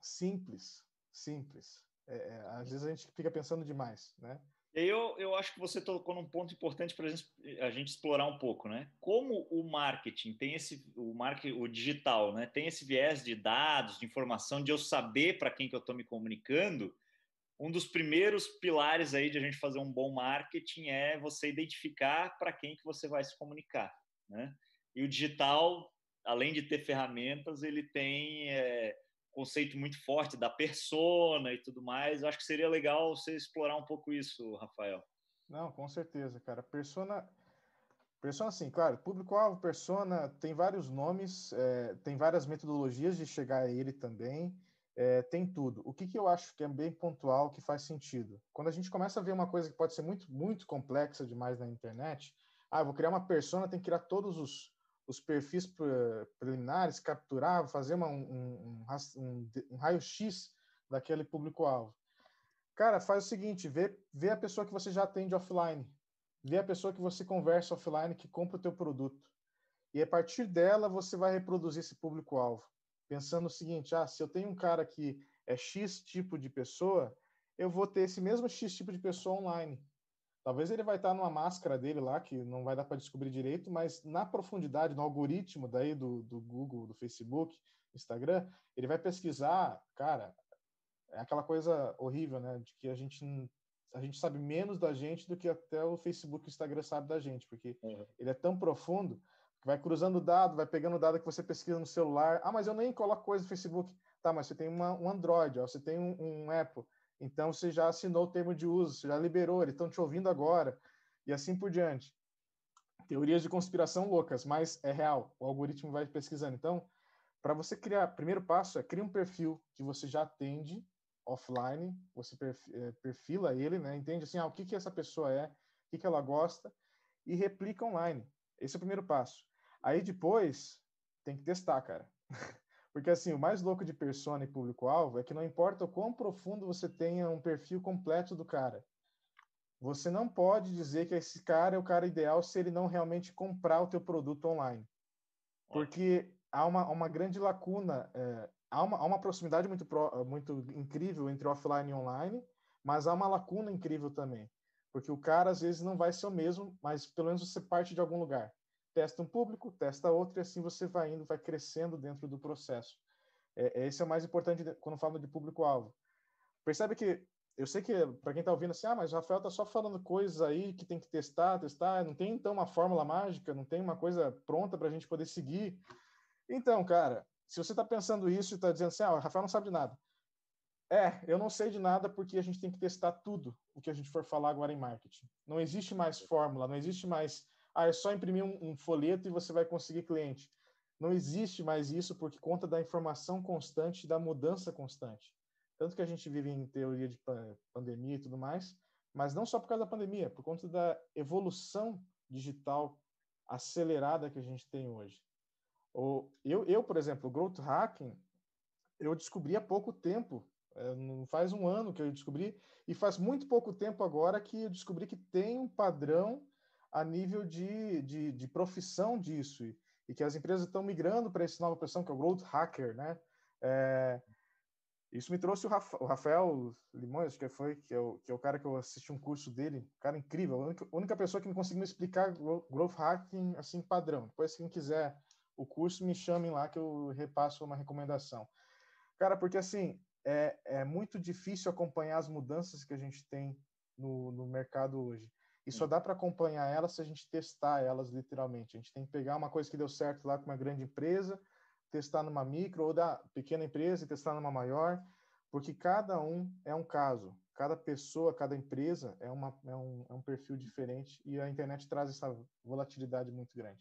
simples, simples. É, é, às vezes a gente fica pensando demais, né? Eu, eu acho que você tocou num ponto importante para a gente explorar um pouco, né? Como o marketing tem esse, o marketing, o digital, né? Tem esse viés de dados, de informação, de eu saber para quem que eu estou me comunicando. Um dos primeiros pilares aí de a gente fazer um bom marketing é você identificar para quem que você vai se comunicar, né? E o digital, além de ter ferramentas, ele tem é, conceito muito forte da persona e tudo mais. Eu acho que seria legal você explorar um pouco isso, Rafael. Não, com certeza, cara. Persona, persona, sim, claro. Público-alvo, persona, tem vários nomes, é, tem várias metodologias de chegar a ele também. É, tem tudo. O que, que eu acho que é bem pontual, que faz sentido? Quando a gente começa a ver uma coisa que pode ser muito, muito complexa demais na internet, ah, vou criar uma persona, tem que criar todos os, os perfis preliminares, capturar, fazer uma, um, um, um raio-x daquele público-alvo. Cara, faz o seguinte, vê, vê a pessoa que você já atende offline, vê a pessoa que você conversa offline, que compra o teu produto. E a partir dela, você vai reproduzir esse público-alvo. Pensando o seguinte, ah, se eu tenho um cara que é X tipo de pessoa, eu vou ter esse mesmo X tipo de pessoa online. Talvez ele vai estar numa máscara dele lá, que não vai dar para descobrir direito, mas na profundidade, no algoritmo daí do, do Google, do Facebook, Instagram, ele vai pesquisar, cara, é aquela coisa horrível, né? De que a gente, a gente sabe menos da gente do que até o Facebook e o Instagram sabe da gente, porque uhum. ele é tão profundo vai cruzando dado, vai pegando dado que você pesquisa no celular. Ah, mas eu nem coloco coisa no Facebook. Tá, mas você tem uma, um Android, ó, você tem um, um Apple. Então você já assinou o termo de uso, você já liberou, eles estão te ouvindo agora, e assim por diante. Teorias de conspiração loucas, mas é real. O algoritmo vai pesquisando. Então, para você criar, primeiro passo é criar um perfil que você já atende offline, você eh, perfila ele, né? Entende assim, ah, o que que essa pessoa é, o que que ela gosta e replica online. Esse é o primeiro passo. Aí depois tem que testar, cara. Porque assim, o mais louco de persona e público-alvo é que não importa o quão profundo você tenha um perfil completo do cara. Você não pode dizer que esse cara é o cara ideal se ele não realmente comprar o teu produto online. Porque há uma, uma grande lacuna, é, há, uma, há uma proximidade muito, pro, muito incrível entre offline e online, mas há uma lacuna incrível também. Porque o cara, às vezes, não vai ser o mesmo, mas pelo menos você parte de algum lugar testa um público, testa outro, e assim você vai indo, vai crescendo dentro do processo. É, é esse é o mais importante quando falo de público-alvo. Percebe que, eu sei que para quem está ouvindo assim, ah, mas o Rafael está só falando coisas aí que tem que testar, testar, não tem então uma fórmula mágica, não tem uma coisa pronta para a gente poder seguir. Então, cara, se você está pensando isso e está dizendo assim, ah, o Rafael não sabe de nada. É, eu não sei de nada porque a gente tem que testar tudo o que a gente for falar agora em marketing. Não existe mais fórmula, não existe mais ah, é só imprimir um, um folheto e você vai conseguir cliente. Não existe mais isso por conta da informação constante da mudança constante. Tanto que a gente vive em teoria de pandemia e tudo mais, mas não só por causa da pandemia, por conta da evolução digital acelerada que a gente tem hoje. Eu, eu por exemplo, o growth hacking, eu descobri há pouco tempo, é, não faz um ano que eu descobri, e faz muito pouco tempo agora que eu descobri que tem um padrão a nível de, de, de profissão disso e, e, que as empresas estão migrando para essa nova profissão que é o growth hacker, né? É, isso me trouxe o, Rafa, o Rafael Limões, que foi que é, o, que é o cara que eu assisti um curso dele, cara incrível, a única, única pessoa que me conseguiu explicar growth hacking assim padrão. Depois quem quiser o curso me chamem lá que eu repasso uma recomendação. Cara, porque assim é, é muito difícil acompanhar as mudanças que a gente tem no, no mercado hoje. E só dá para acompanhar elas se a gente testar elas literalmente. A gente tem que pegar uma coisa que deu certo lá com uma grande empresa, testar numa micro ou da pequena empresa e testar numa maior, porque cada um é um caso. Cada pessoa, cada empresa é, uma, é, um, é um perfil diferente e a internet traz essa volatilidade muito grande.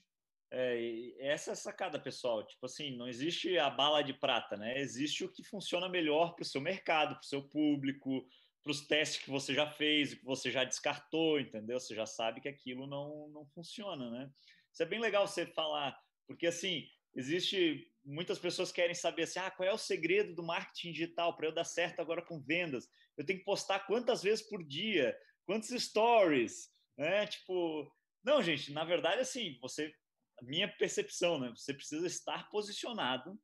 É, essa é a sacada, pessoal. Tipo assim, não existe a bala de prata, né? Existe o que funciona melhor para o seu mercado, para o seu público, para os testes que você já fez, que você já descartou, entendeu? Você já sabe que aquilo não, não funciona, né? Isso é bem legal você falar, porque assim, existe muitas pessoas querem saber assim, ah, qual é o segredo do marketing digital para eu dar certo agora com vendas? Eu tenho que postar quantas vezes por dia? Quantos stories? Né? Tipo, não, gente, na verdade assim, você a minha percepção, né? Você precisa estar posicionado,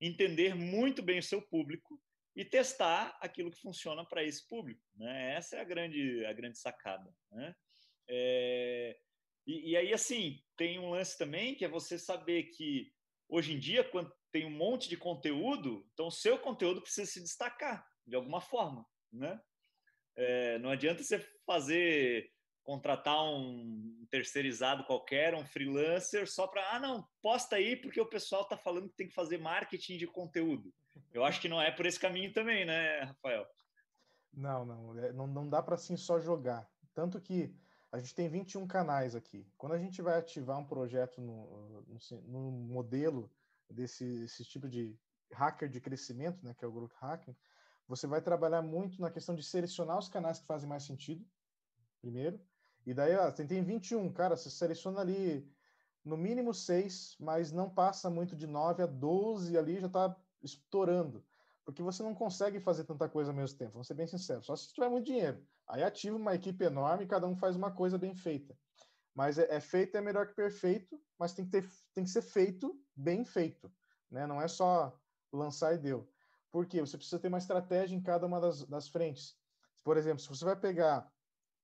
entender muito bem o seu público e testar aquilo que funciona para esse público. Né? Essa é a grande, a grande sacada. Né? É, e, e, aí, assim, tem um lance também que é você saber que hoje em dia, quando tem um monte de conteúdo, então o seu conteúdo precisa se destacar de alguma forma. Né? É, não adianta você fazer contratar um terceirizado qualquer, um freelancer, só para, ah, não, posta aí porque o pessoal está falando que tem que fazer marketing de conteúdo. Eu acho que não é por esse caminho também, né, Rafael? Não, não, é, não, não dá para assim só jogar. Tanto que a gente tem 21 canais aqui. Quando a gente vai ativar um projeto no, no, no modelo desse, tipo de hacker de crescimento, né, que é o growth hacking, você vai trabalhar muito na questão de selecionar os canais que fazem mais sentido, primeiro, e daí, ó, tem, tem 21, cara, você seleciona ali no mínimo 6, mas não passa muito de 9 a 12 ali, já está estourando. Porque você não consegue fazer tanta coisa ao mesmo tempo, vamos ser bem sinceros. Só se tiver muito dinheiro. Aí ativa uma equipe enorme cada um faz uma coisa bem feita. Mas é, é feito é melhor que perfeito, mas tem que, ter, tem que ser feito bem feito. Né? Não é só lançar e deu. Por quê? Você precisa ter uma estratégia em cada uma das, das frentes. Por exemplo, se você vai pegar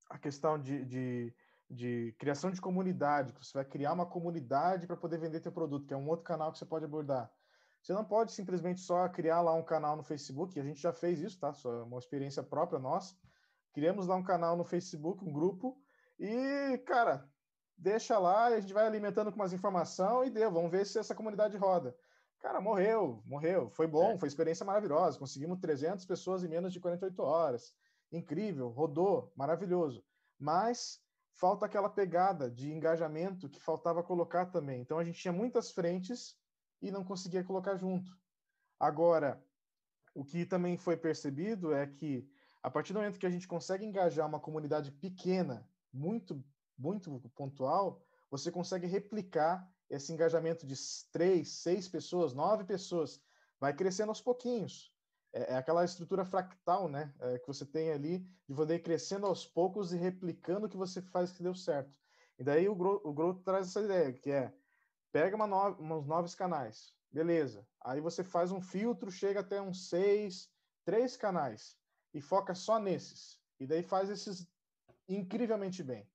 a questão de, de, de, criação de comunidade, que você vai criar uma comunidade para poder vender teu produto, que é um outro canal que você pode abordar. Você não pode simplesmente só criar lá um canal no Facebook, a gente já fez isso, tá? Só é uma experiência própria nossa. Criamos lá um canal no Facebook, um grupo, e, cara, deixa lá, a gente vai alimentando com umas informações e deu, vamos ver se essa comunidade roda. Cara, morreu, morreu. Foi bom, é. foi experiência maravilhosa. Conseguimos 300 pessoas em menos de 48 horas incrível, rodou, maravilhoso. Mas falta aquela pegada de engajamento que faltava colocar também. Então a gente tinha muitas frentes e não conseguia colocar junto. Agora, o que também foi percebido é que a partir do momento que a gente consegue engajar uma comunidade pequena, muito muito pontual, você consegue replicar esse engajamento de três, seis pessoas, nove pessoas, vai crescendo aos pouquinhos é, é aquela estrutura fractal, né? É, que você tem ali de poder crescendo aos poucos e replicando o que você faz que deu certo. E daí o Growth, o traz essa ideia, que é pega uma no, novos canais, beleza. Aí você faz um filtro, chega até uns seis, três canais e foca só nesses. E daí faz esses incrivelmente bem.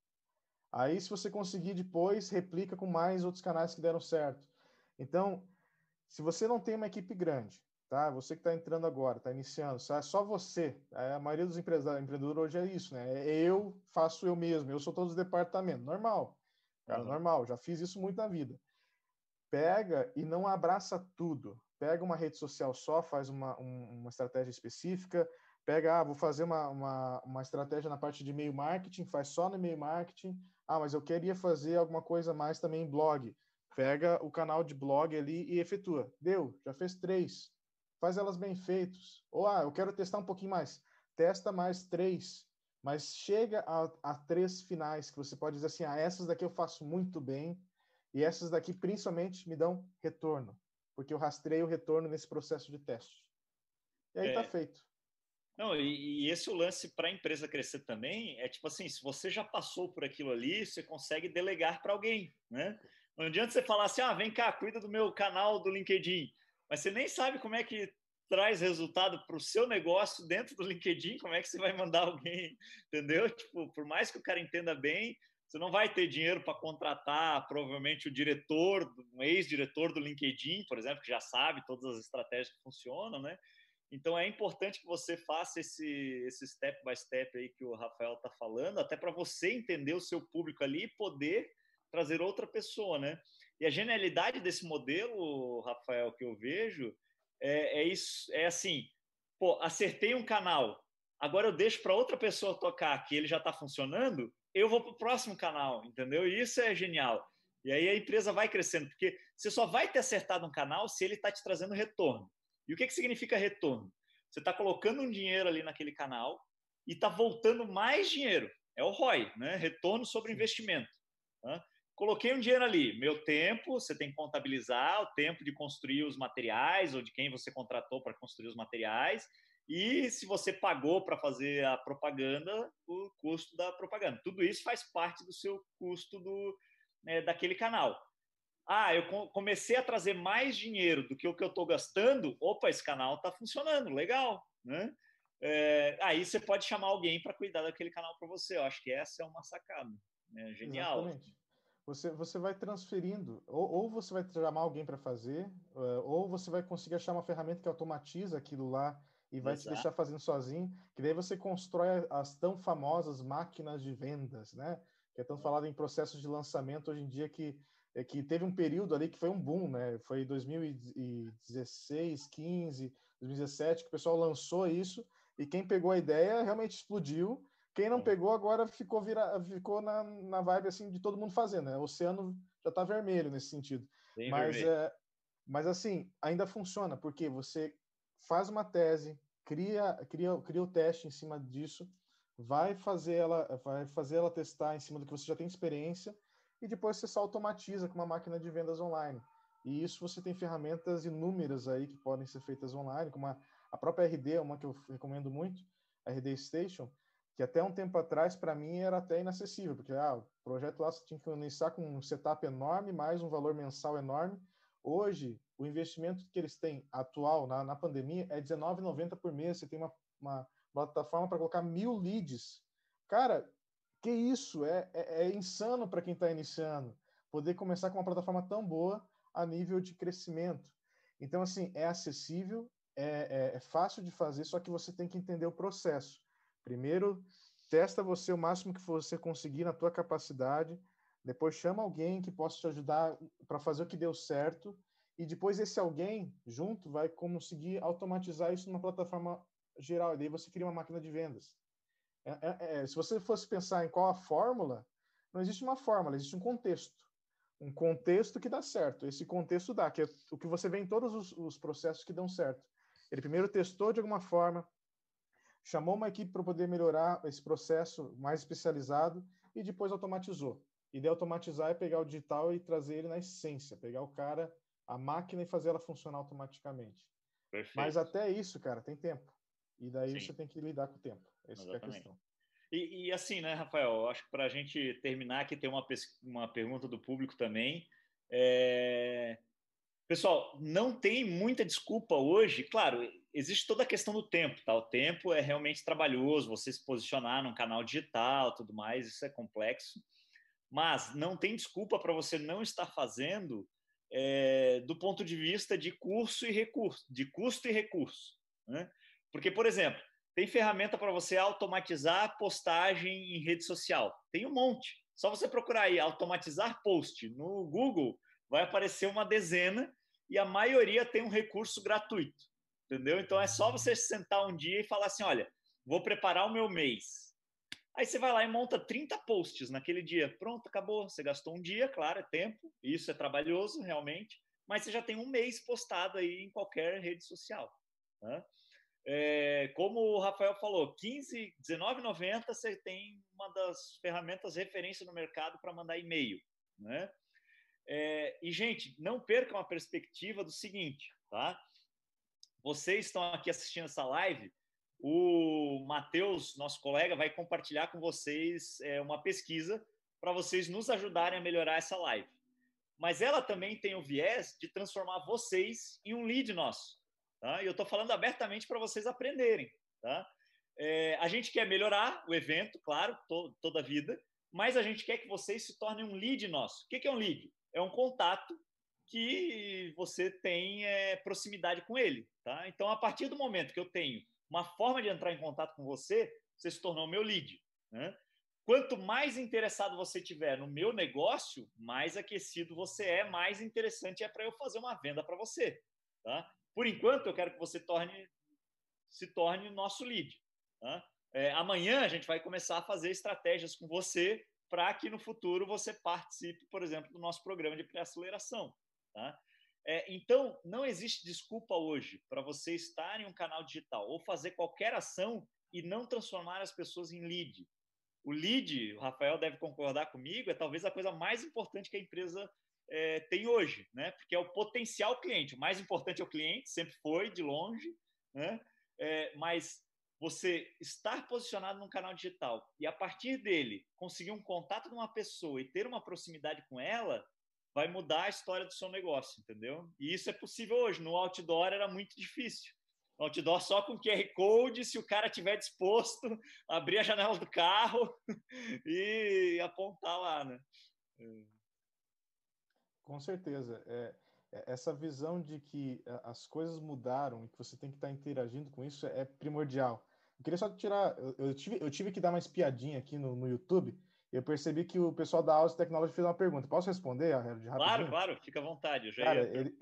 Aí, se você conseguir depois, replica com mais outros canais que deram certo. Então, se você não tem uma equipe grande, tá? Você que está entrando agora, está iniciando, é só você. É, a maioria dos empreendedores hoje é isso, né? É eu faço eu mesmo, eu sou todos os departamentos. Normal, cara, uhum. normal. Já fiz isso muito na vida. Pega e não abraça tudo. Pega uma rede social só, faz uma, um, uma estratégia específica. Pega, ah, vou fazer uma, uma, uma estratégia na parte de e-mail marketing, faz só no e-mail marketing. Ah, mas eu queria fazer alguma coisa mais também em blog. Pega o canal de blog ali e efetua. Deu, já fez três faz elas bem feitas. Ou, ah, eu quero testar um pouquinho mais. Testa mais três. Mas chega a, a três finais que você pode dizer assim, ah, essas daqui eu faço muito bem e essas daqui principalmente me dão retorno, porque eu rastreio o retorno nesse processo de teste. E aí está é. feito. Não, e, e, esse o lance para a empresa crescer também é tipo assim, se você já passou por aquilo ali, você consegue delegar para alguém, né? Não adianta você falar assim, ah, vem cá, cuida do meu canal do LinkedIn mas você nem sabe como é que traz resultado para o seu negócio dentro do LinkedIn, como é que você vai mandar alguém, entendeu? Tipo, por mais que o cara entenda bem, você não vai ter dinheiro para contratar provavelmente o diretor, um ex-diretor do LinkedIn, por exemplo, que já sabe todas as estratégias que funcionam, né? Então é importante que você faça esse, esse step by step aí que o Rafael está falando, até para você entender o seu público ali e poder trazer outra pessoa, né? E a genialidade desse modelo, Rafael, que eu vejo, é, é isso, é assim, pô, acertei um canal, agora eu deixo para outra pessoa tocar que ele já está funcionando, eu vou para o próximo canal, entendeu? E isso é genial. E aí a empresa vai crescendo, porque você só vai ter acertado um canal se ele está te trazendo retorno. E o que, que significa retorno? Você está colocando um dinheiro ali naquele canal e está voltando mais dinheiro. É o ROI, né? retorno sobre investimento. Né? Coloquei um dinheiro ali, meu tempo, você tem que contabilizar o tempo de construir os materiais ou de quem você contratou para construir os materiais e se você pagou para fazer a propaganda, o custo da propaganda. Tudo isso faz parte do seu custo do, né, daquele canal. Ah, eu comecei a trazer mais dinheiro do que o que eu estou gastando. Opa, esse canal está funcionando, legal, né? É, aí você pode chamar alguém para cuidar daquele canal para você. Eu acho que essa é uma sacada. Né? Genial. Exatamente. Você, você vai transferindo, ou, ou você vai chamar alguém para fazer, eh, ou você vai conseguir achar uma ferramenta que automatiza aquilo lá e vai Exato. te deixar fazendo sozinho, que daí você constrói as tão famosas máquinas de vendas, né? Que é tão falado em processos de lançamento hoje em dia que é que teve um período ali que foi um boom, né? Foi 2016, 15, 2017 que o pessoal lançou isso e quem pegou a ideia realmente explodiu. Quem não pegou agora ficou vira, ficou na, na vibe assim de todo mundo fazendo, né? O oceano já está vermelho nesse sentido. Bem mas é, mas assim, ainda funciona, porque você faz uma tese, cria cria cria o teste em cima disso, vai fazer ela vai fazer ela testar em cima do que você já tem experiência e depois você só automatiza com uma máquina de vendas online. E isso você tem ferramentas inúmeras aí que podem ser feitas online, como a, a própria RD, uma que eu recomendo muito, a RD Station, que até um tempo atrás, para mim, era até inacessível, porque ah, o projeto lá tinha que iniciar com um setup enorme, mais um valor mensal enorme. Hoje, o investimento que eles têm atual na, na pandemia é R$19,90 por mês. Você tem uma, uma plataforma para colocar mil leads. Cara, que isso? É, é, é insano para quem está iniciando poder começar com uma plataforma tão boa a nível de crescimento. Então, assim, é acessível, é, é, é fácil de fazer, só que você tem que entender o processo. Primeiro, testa você o máximo que você conseguir na tua capacidade, depois chama alguém que possa te ajudar para fazer o que deu certo, e depois esse alguém, junto, vai conseguir automatizar isso numa plataforma geral, e daí você cria uma máquina de vendas. É, é, é, se você fosse pensar em qual a fórmula, não existe uma fórmula, existe um contexto. Um contexto que dá certo. Esse contexto dá, que é o que você vê em todos os, os processos que dão certo. Ele primeiro testou de alguma forma, chamou uma equipe para poder melhorar esse processo mais especializado e depois automatizou. E de automatizar é pegar o digital e trazer ele na essência, pegar o cara, a máquina e fazer ela funcionar automaticamente. Perfeito. Mas até isso, cara, tem tempo. E daí Sim. você tem que lidar com o tempo. Essa é a questão. E, e, assim, né, Rafael, acho que para a gente terminar aqui, tem uma, uma pergunta do público também. É... Pessoal, não tem muita desculpa hoje. Claro, existe toda a questão do tempo, tá? O tempo é realmente trabalhoso, você se posicionar num canal digital, tudo mais, isso é complexo. Mas não tem desculpa para você não estar fazendo é, do ponto de vista de curso e recurso, de custo e recurso. Né? Porque, por exemplo, tem ferramenta para você automatizar postagem em rede social. Tem um monte. Só você procurar aí automatizar post no Google, vai aparecer uma dezena e a maioria tem um recurso gratuito. Entendeu? Então é só você sentar um dia e falar assim: olha, vou preparar o meu mês. Aí você vai lá e monta 30 posts naquele dia. Pronto, acabou. Você gastou um dia, claro, é tempo. Isso é trabalhoso, realmente. Mas você já tem um mês postado aí em qualquer rede social. Tá? É, como o Rafael falou, 15, 19,90 você tem uma das ferramentas referência no mercado para mandar e-mail, né? É, e gente, não percam a perspectiva do seguinte, tá? Vocês estão aqui assistindo essa live, o Matheus, nosso colega, vai compartilhar com vocês é, uma pesquisa para vocês nos ajudarem a melhorar essa live. Mas ela também tem o viés de transformar vocês em um lead nosso. Tá? E eu estou falando abertamente para vocês aprenderem. Tá? É, a gente quer melhorar o evento, claro, to, toda a vida, mas a gente quer que vocês se tornem um lead nosso. O que, que é um lead? É um contato que você tem é, proximidade com ele. Tá? Então, a partir do momento que eu tenho uma forma de entrar em contato com você, você se tornou meu lead. Né? Quanto mais interessado você tiver no meu negócio, mais aquecido você é, mais interessante é para eu fazer uma venda para você. Tá? Por enquanto, eu quero que você torne, se torne nosso lead. Tá? É, amanhã a gente vai começar a fazer estratégias com você para que no futuro você participe, por exemplo, do nosso programa de pré-aceleração. Tá? É, então, não existe desculpa hoje para você estar em um canal digital ou fazer qualquer ação e não transformar as pessoas em lead. O lead, o Rafael deve concordar comigo, é talvez a coisa mais importante que a empresa é, tem hoje, né? Porque é o potencial cliente. O mais importante é o cliente, sempre foi, de longe, né? É, mas você estar posicionado num canal digital e a partir dele conseguir um contato com uma pessoa e ter uma proximidade com ela, vai mudar a história do seu negócio, entendeu? E isso é possível hoje. No outdoor era muito difícil. Outdoor só com QR Code, se o cara tiver disposto, abrir a janela do carro e apontar lá, né? Com certeza. É, é, essa visão de que é, as coisas mudaram e que você tem que estar interagindo com isso é primordial. Eu queria só tirar, eu, eu tive, eu tive que dar uma espiadinha aqui no, no YouTube eu percebi que o pessoal da House Technology fez uma pergunta. Posso responder, Harold? Claro, claro, fica à vontade. Cara, ele,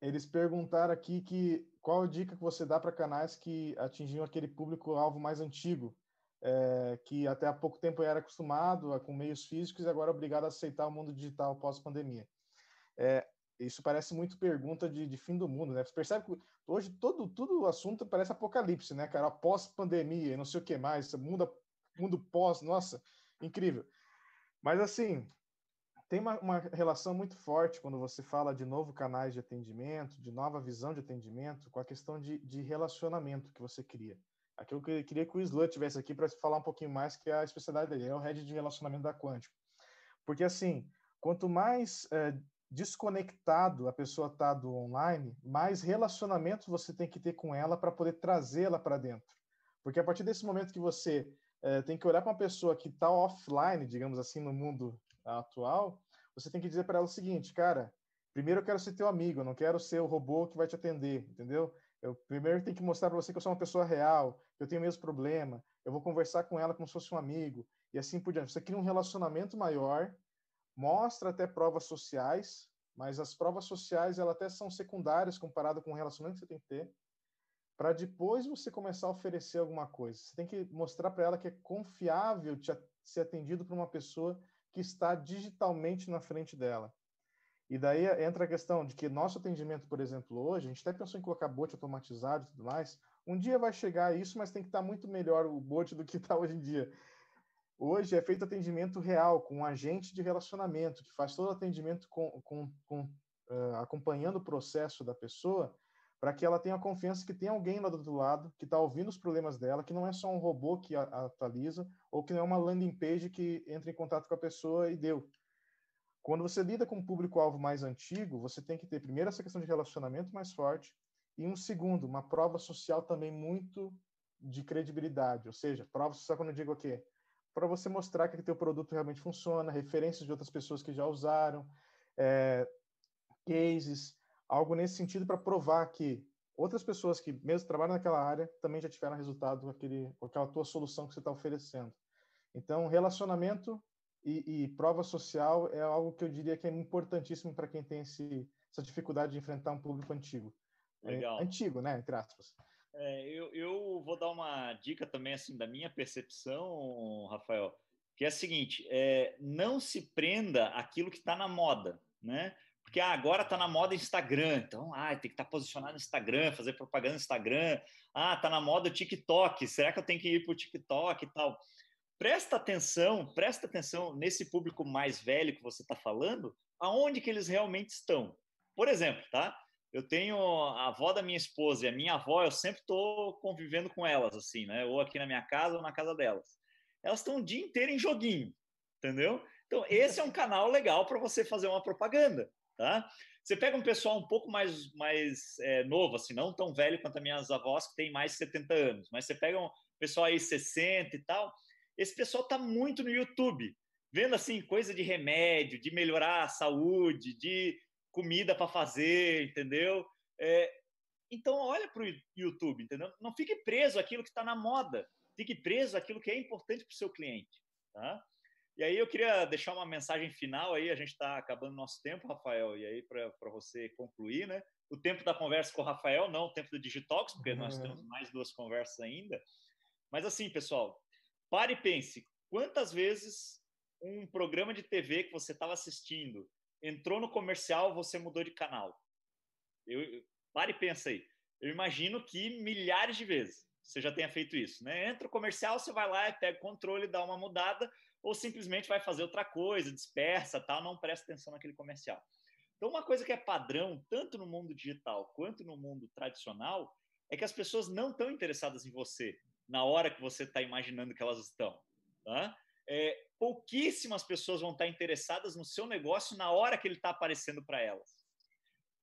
eles perguntaram aqui que qual a dica que você dá para canais que atingiam aquele público-alvo mais antigo, é, que até há pouco tempo era acostumado a, com meios físicos e agora é obrigado a aceitar o mundo digital pós-pandemia. É, isso parece muito pergunta de, de, fim do mundo, né? Você percebe que hoje todo, todo o assunto parece apocalipse, né, cara? Pós-pandemia, não sei o que mais, mundo, mundo pós, nossa incrível. Mas assim, tem uma, uma, relação muito forte quando você fala de novo canais de atendimento, de nova visão de atendimento, com a questão de, de relacionamento que você cria. Que eu queria que o Slut tivesse aqui para falar um pouquinho mais, que é a especialidade dele, é o head de relacionamento da Quântico. Porque assim, quanto mais é, desconectado a pessoa está do online, mais relacionamento você tem que ter com ela para poder trazê-la para dentro. Porque a partir desse momento que você é, tem que olhar para uma pessoa que está offline, digamos assim, no mundo atual, você tem que dizer para ela o seguinte, cara, primeiro eu quero ser teu amigo, eu não quero ser o robô que vai te atender, entendeu? Eu primeiro tenho que mostrar para você que eu sou uma pessoa real, que eu tenho o mesmo problema, eu vou conversar com ela como se fosse um amigo, e assim por diante. Você cria um relacionamento maior, mostra até provas sociais, mas as provas sociais elas até são secundárias comparado com o relacionamento que você tem que ter para depois você começar a oferecer alguma coisa. Você tem que mostrar para ela que é confiável te, ser atendido por uma pessoa que está digitalmente na frente dela. E daí entra a questão de que nosso atendimento, por exemplo, hoje, a gente até pensou em colocar bot automatizado e tudo mais. Um dia vai chegar isso, mas tem que estar muito melhor o bot do que está hoje em dia. Hoje é feito atendimento real, com um agente de relacionamento, que faz todo o atendimento com, com, com uh, acompanhando o processo da pessoa para que ela tenha confiança que tem alguém lá do outro lado que está ouvindo os problemas dela, que não é só um robô que atualiza, ou que não é uma landing page que entra em contato com a pessoa e deu. Quando você lida com um público-alvo mais antigo, você tem que ter, primeiro, essa questão de relacionamento mais forte, e um segundo, uma prova social também muito de credibilidade. Ou seja, prova social quando eu digo o quê? Para você mostrar que o teu produto realmente funciona, referências de outras pessoas que já usaram, é, cases, algo nesse sentido para provar que outras pessoas que mesmo trabalham naquela área também já tiveram resultado com, aquele, com aquela tua solução que você está oferecendo. Então, relacionamento e, e, prova social é algo que eu diria que é importantíssimo para quem tem esse, essa dificuldade de enfrentar um público antigo. É, Legal. É, antigo, né? Entre aspas. É, eu, eu vou dar uma dica também, assim, da minha percepção, Rafael, que é a seguinte: é, não se prenda aquilo que está na moda, né? porque ah, agora está na moda Instagram, então ah, tem que estar tá posicionado no Instagram, fazer propaganda no Instagram. Ah, está na moda o TikTok, será que eu tenho que ir para o TikTok e tal? Presta atenção, presta atenção nesse público mais velho que você está falando, aonde que eles realmente estão. Por exemplo, tá? Eu tenho a avó da minha esposa e a minha avó, eu sempre estou convivendo com elas, assim, né? Ou aqui na minha casa ou na casa delas. Elas estão o dia inteiro em joguinho, entendeu? Então, esse é um canal legal para você fazer uma propaganda. Tá? Você pega um pessoal um pouco mais, mais é, novo, assim, não tão velho quanto as minhas avós, que tem mais de 70 anos, mas você pega um pessoal aí 60 e tal, esse pessoal está muito no YouTube, vendo assim coisa de remédio, de melhorar a saúde, de comida para fazer, entendeu? É, então olha para o YouTube, entendeu? Não fique preso àquilo que está na moda, fique preso àquilo que é importante para o seu cliente, tá? E aí eu queria deixar uma mensagem final aí, a gente está acabando nosso tempo, Rafael, e aí para você concluir, né? O tempo da conversa com o Rafael, não o tempo do Digitox, porque uhum. nós temos mais duas conversas ainda. Mas assim, pessoal, pare e pense, quantas vezes um programa de TV que você estava assistindo entrou no comercial, você mudou de canal? Eu, pare e pensa aí. Eu imagino que milhares de vezes você já tenha feito isso, né? Entra o comercial, você vai lá pega o controle, dá uma mudada, ou simplesmente vai fazer outra coisa, dispersa, tal, não presta atenção naquele comercial. Então, uma coisa que é padrão, tanto no mundo digital quanto no mundo tradicional, é que as pessoas não estão interessadas em você na hora que você está imaginando que elas estão. Tá? É, pouquíssimas pessoas vão estar interessadas no seu negócio na hora que ele está aparecendo para elas.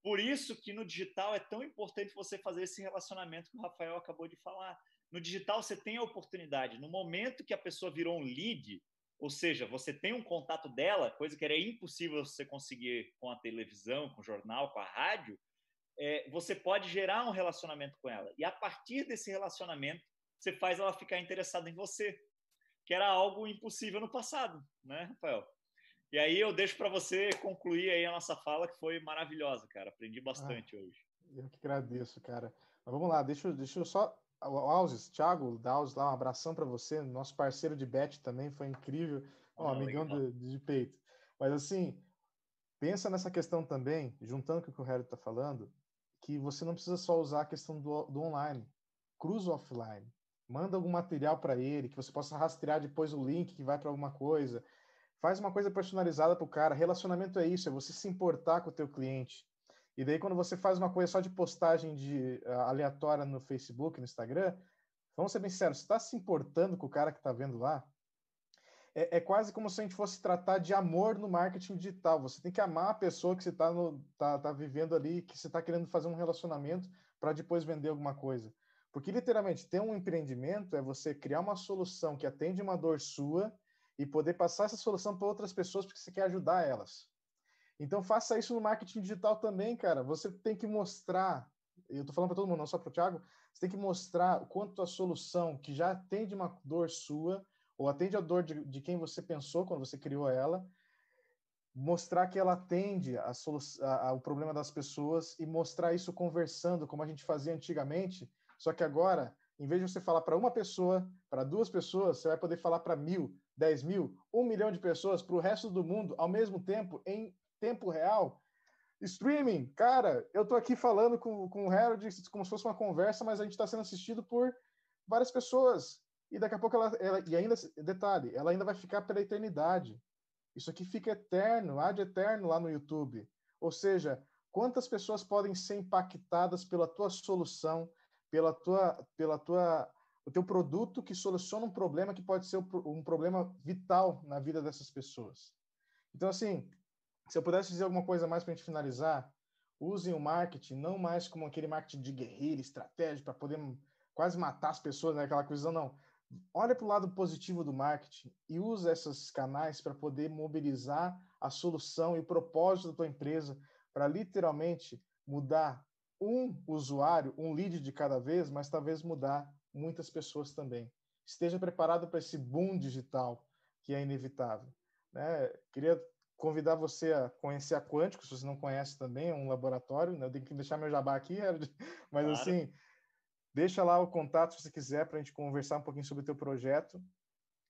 Por isso que no digital é tão importante você fazer esse relacionamento que o Rafael acabou de falar. No digital você tem a oportunidade. No momento que a pessoa virou um lead, ou seja, você tem um contato dela, coisa que era impossível você conseguir com a televisão, com o jornal, com a rádio, é, você pode gerar um relacionamento com ela. E a partir desse relacionamento, você faz ela ficar interessada em você, que era algo impossível no passado, né, Rafael? E aí eu deixo para você concluir aí a nossa fala, que foi maravilhosa, cara. Aprendi bastante ah, hoje. Eu que agradeço, cara. Mas vamos lá, deixa, deixa eu só. O Alves, Thiago, Daus, lá, um abração para você, nosso parceiro de bet também, foi incrível. ah, amigão de, de, peito. Mas assim, pensa nessa questão também, juntando com o que o Harry está falando, que você não precisa só usar a questão do, do online, cruza offline. Manda algum material para ele, que você possa rastrear depois o link que vai para alguma coisa Faz uma coisa personalizada para o cara. Relacionamento é isso, é você se importar com o teu cliente. E daí, quando você faz uma coisa só de postagem de uh, aleatória no Facebook, no Instagram, vamos ser bem sinceros, você está se importando com o cara que está vendo lá? É, é, quase como se a gente fosse tratar de amor no marketing digital. Você tem que amar a pessoa que você está tá, tá vivendo ali, que você está querendo fazer um relacionamento para depois vender alguma coisa. Porque, literalmente, ter um empreendimento é você criar uma solução que atende uma dor sua e poder passar essa solução para outras pessoas porque você quer ajudar elas. Então faça isso no marketing digital também, cara. Você tem que mostrar, eu estou falando para todo mundo, não só para o Thiago, você tem que mostrar o quanto a solução que já atende uma dor sua, ou atende a dor de, de quem você pensou quando você criou ela, mostrar que ela atende a a, a, o problema das pessoas e mostrar isso conversando, como a gente fazia antigamente, só que agora, em vez de você falar para uma pessoa, para duas pessoas, você vai poder falar para mil, 10 mil, 1 milhão de pessoas para o resto do mundo ao mesmo tempo, em tempo real. Streaming, cara, eu tô aqui falando com, com o Harold como se fosse uma conversa, mas a gente está sendo assistido por várias pessoas. E daqui a pouco ela, ela, e ainda, detalhe, ela ainda vai ficar pela eternidade. Isso aqui fica eterno, ad eterno lá no YouTube. Ou seja, quantas pessoas podem ser impactadas pela tua solução, pela tua, pela tua o teu produto que soluciona um problema que pode ser um problema vital na vida dessas pessoas. Então, assim, se eu pudesse dizer alguma coisa mais para a gente finalizar, usem o marketing não mais como aquele marketing de guerrilha, estratégia, para poder quase matar as pessoas, né? aquela coisa, não. Olha para o lado positivo do marketing e usa esses canais para poder mobilizar a solução e o propósito da tua empresa para literalmente mudar um usuário, um lead de cada vez, mas talvez mudar muitas pessoas também. Esteja preparado para esse boom digital que é inevitável. Né? Queria convidar você a conhecer a Quântico, se você não conhece também, é um laboratório, né? eu tenho que deixar meu jabá aqui, mas claro. assim, deixa lá o contato se você quiser para a gente conversar um pouquinho sobre o teu projeto,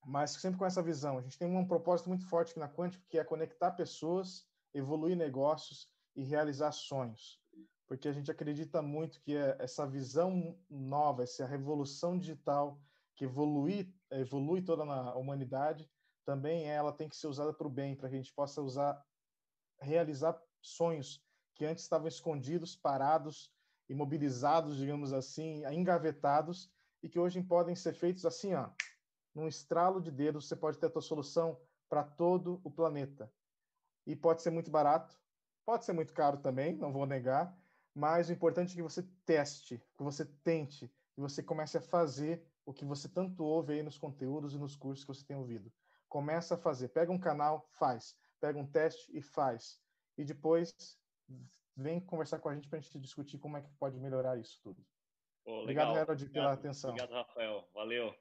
mas sempre com essa visão. A gente tem um propósito muito forte aqui na Quântico, que é conectar pessoas, evoluir negócios e realizar sonhos porque a gente acredita muito que é essa visão nova, essa revolução digital que evolui, evolui toda a humanidade, também ela tem que ser usada para o bem, para que a gente possa usar, realizar sonhos que antes estavam escondidos, parados, imobilizados, digamos assim, engavetados, e que hoje podem ser feitos assim, ó, num estralo de dedos, você pode ter a tua solução para todo o planeta. E pode ser muito barato, pode ser muito caro também, não vou negar, mas o importante é que você teste, que você tente, que você comece a fazer o que você tanto ouve aí nos conteúdos e nos cursos que você tem ouvido. Começa a fazer. Pega um canal, faz. Pega um teste e faz. E depois vem conversar com a gente para a gente discutir como é que pode melhorar isso tudo. Pô, obrigado, Harold, pela atenção. Obrigado, Rafael. Valeu.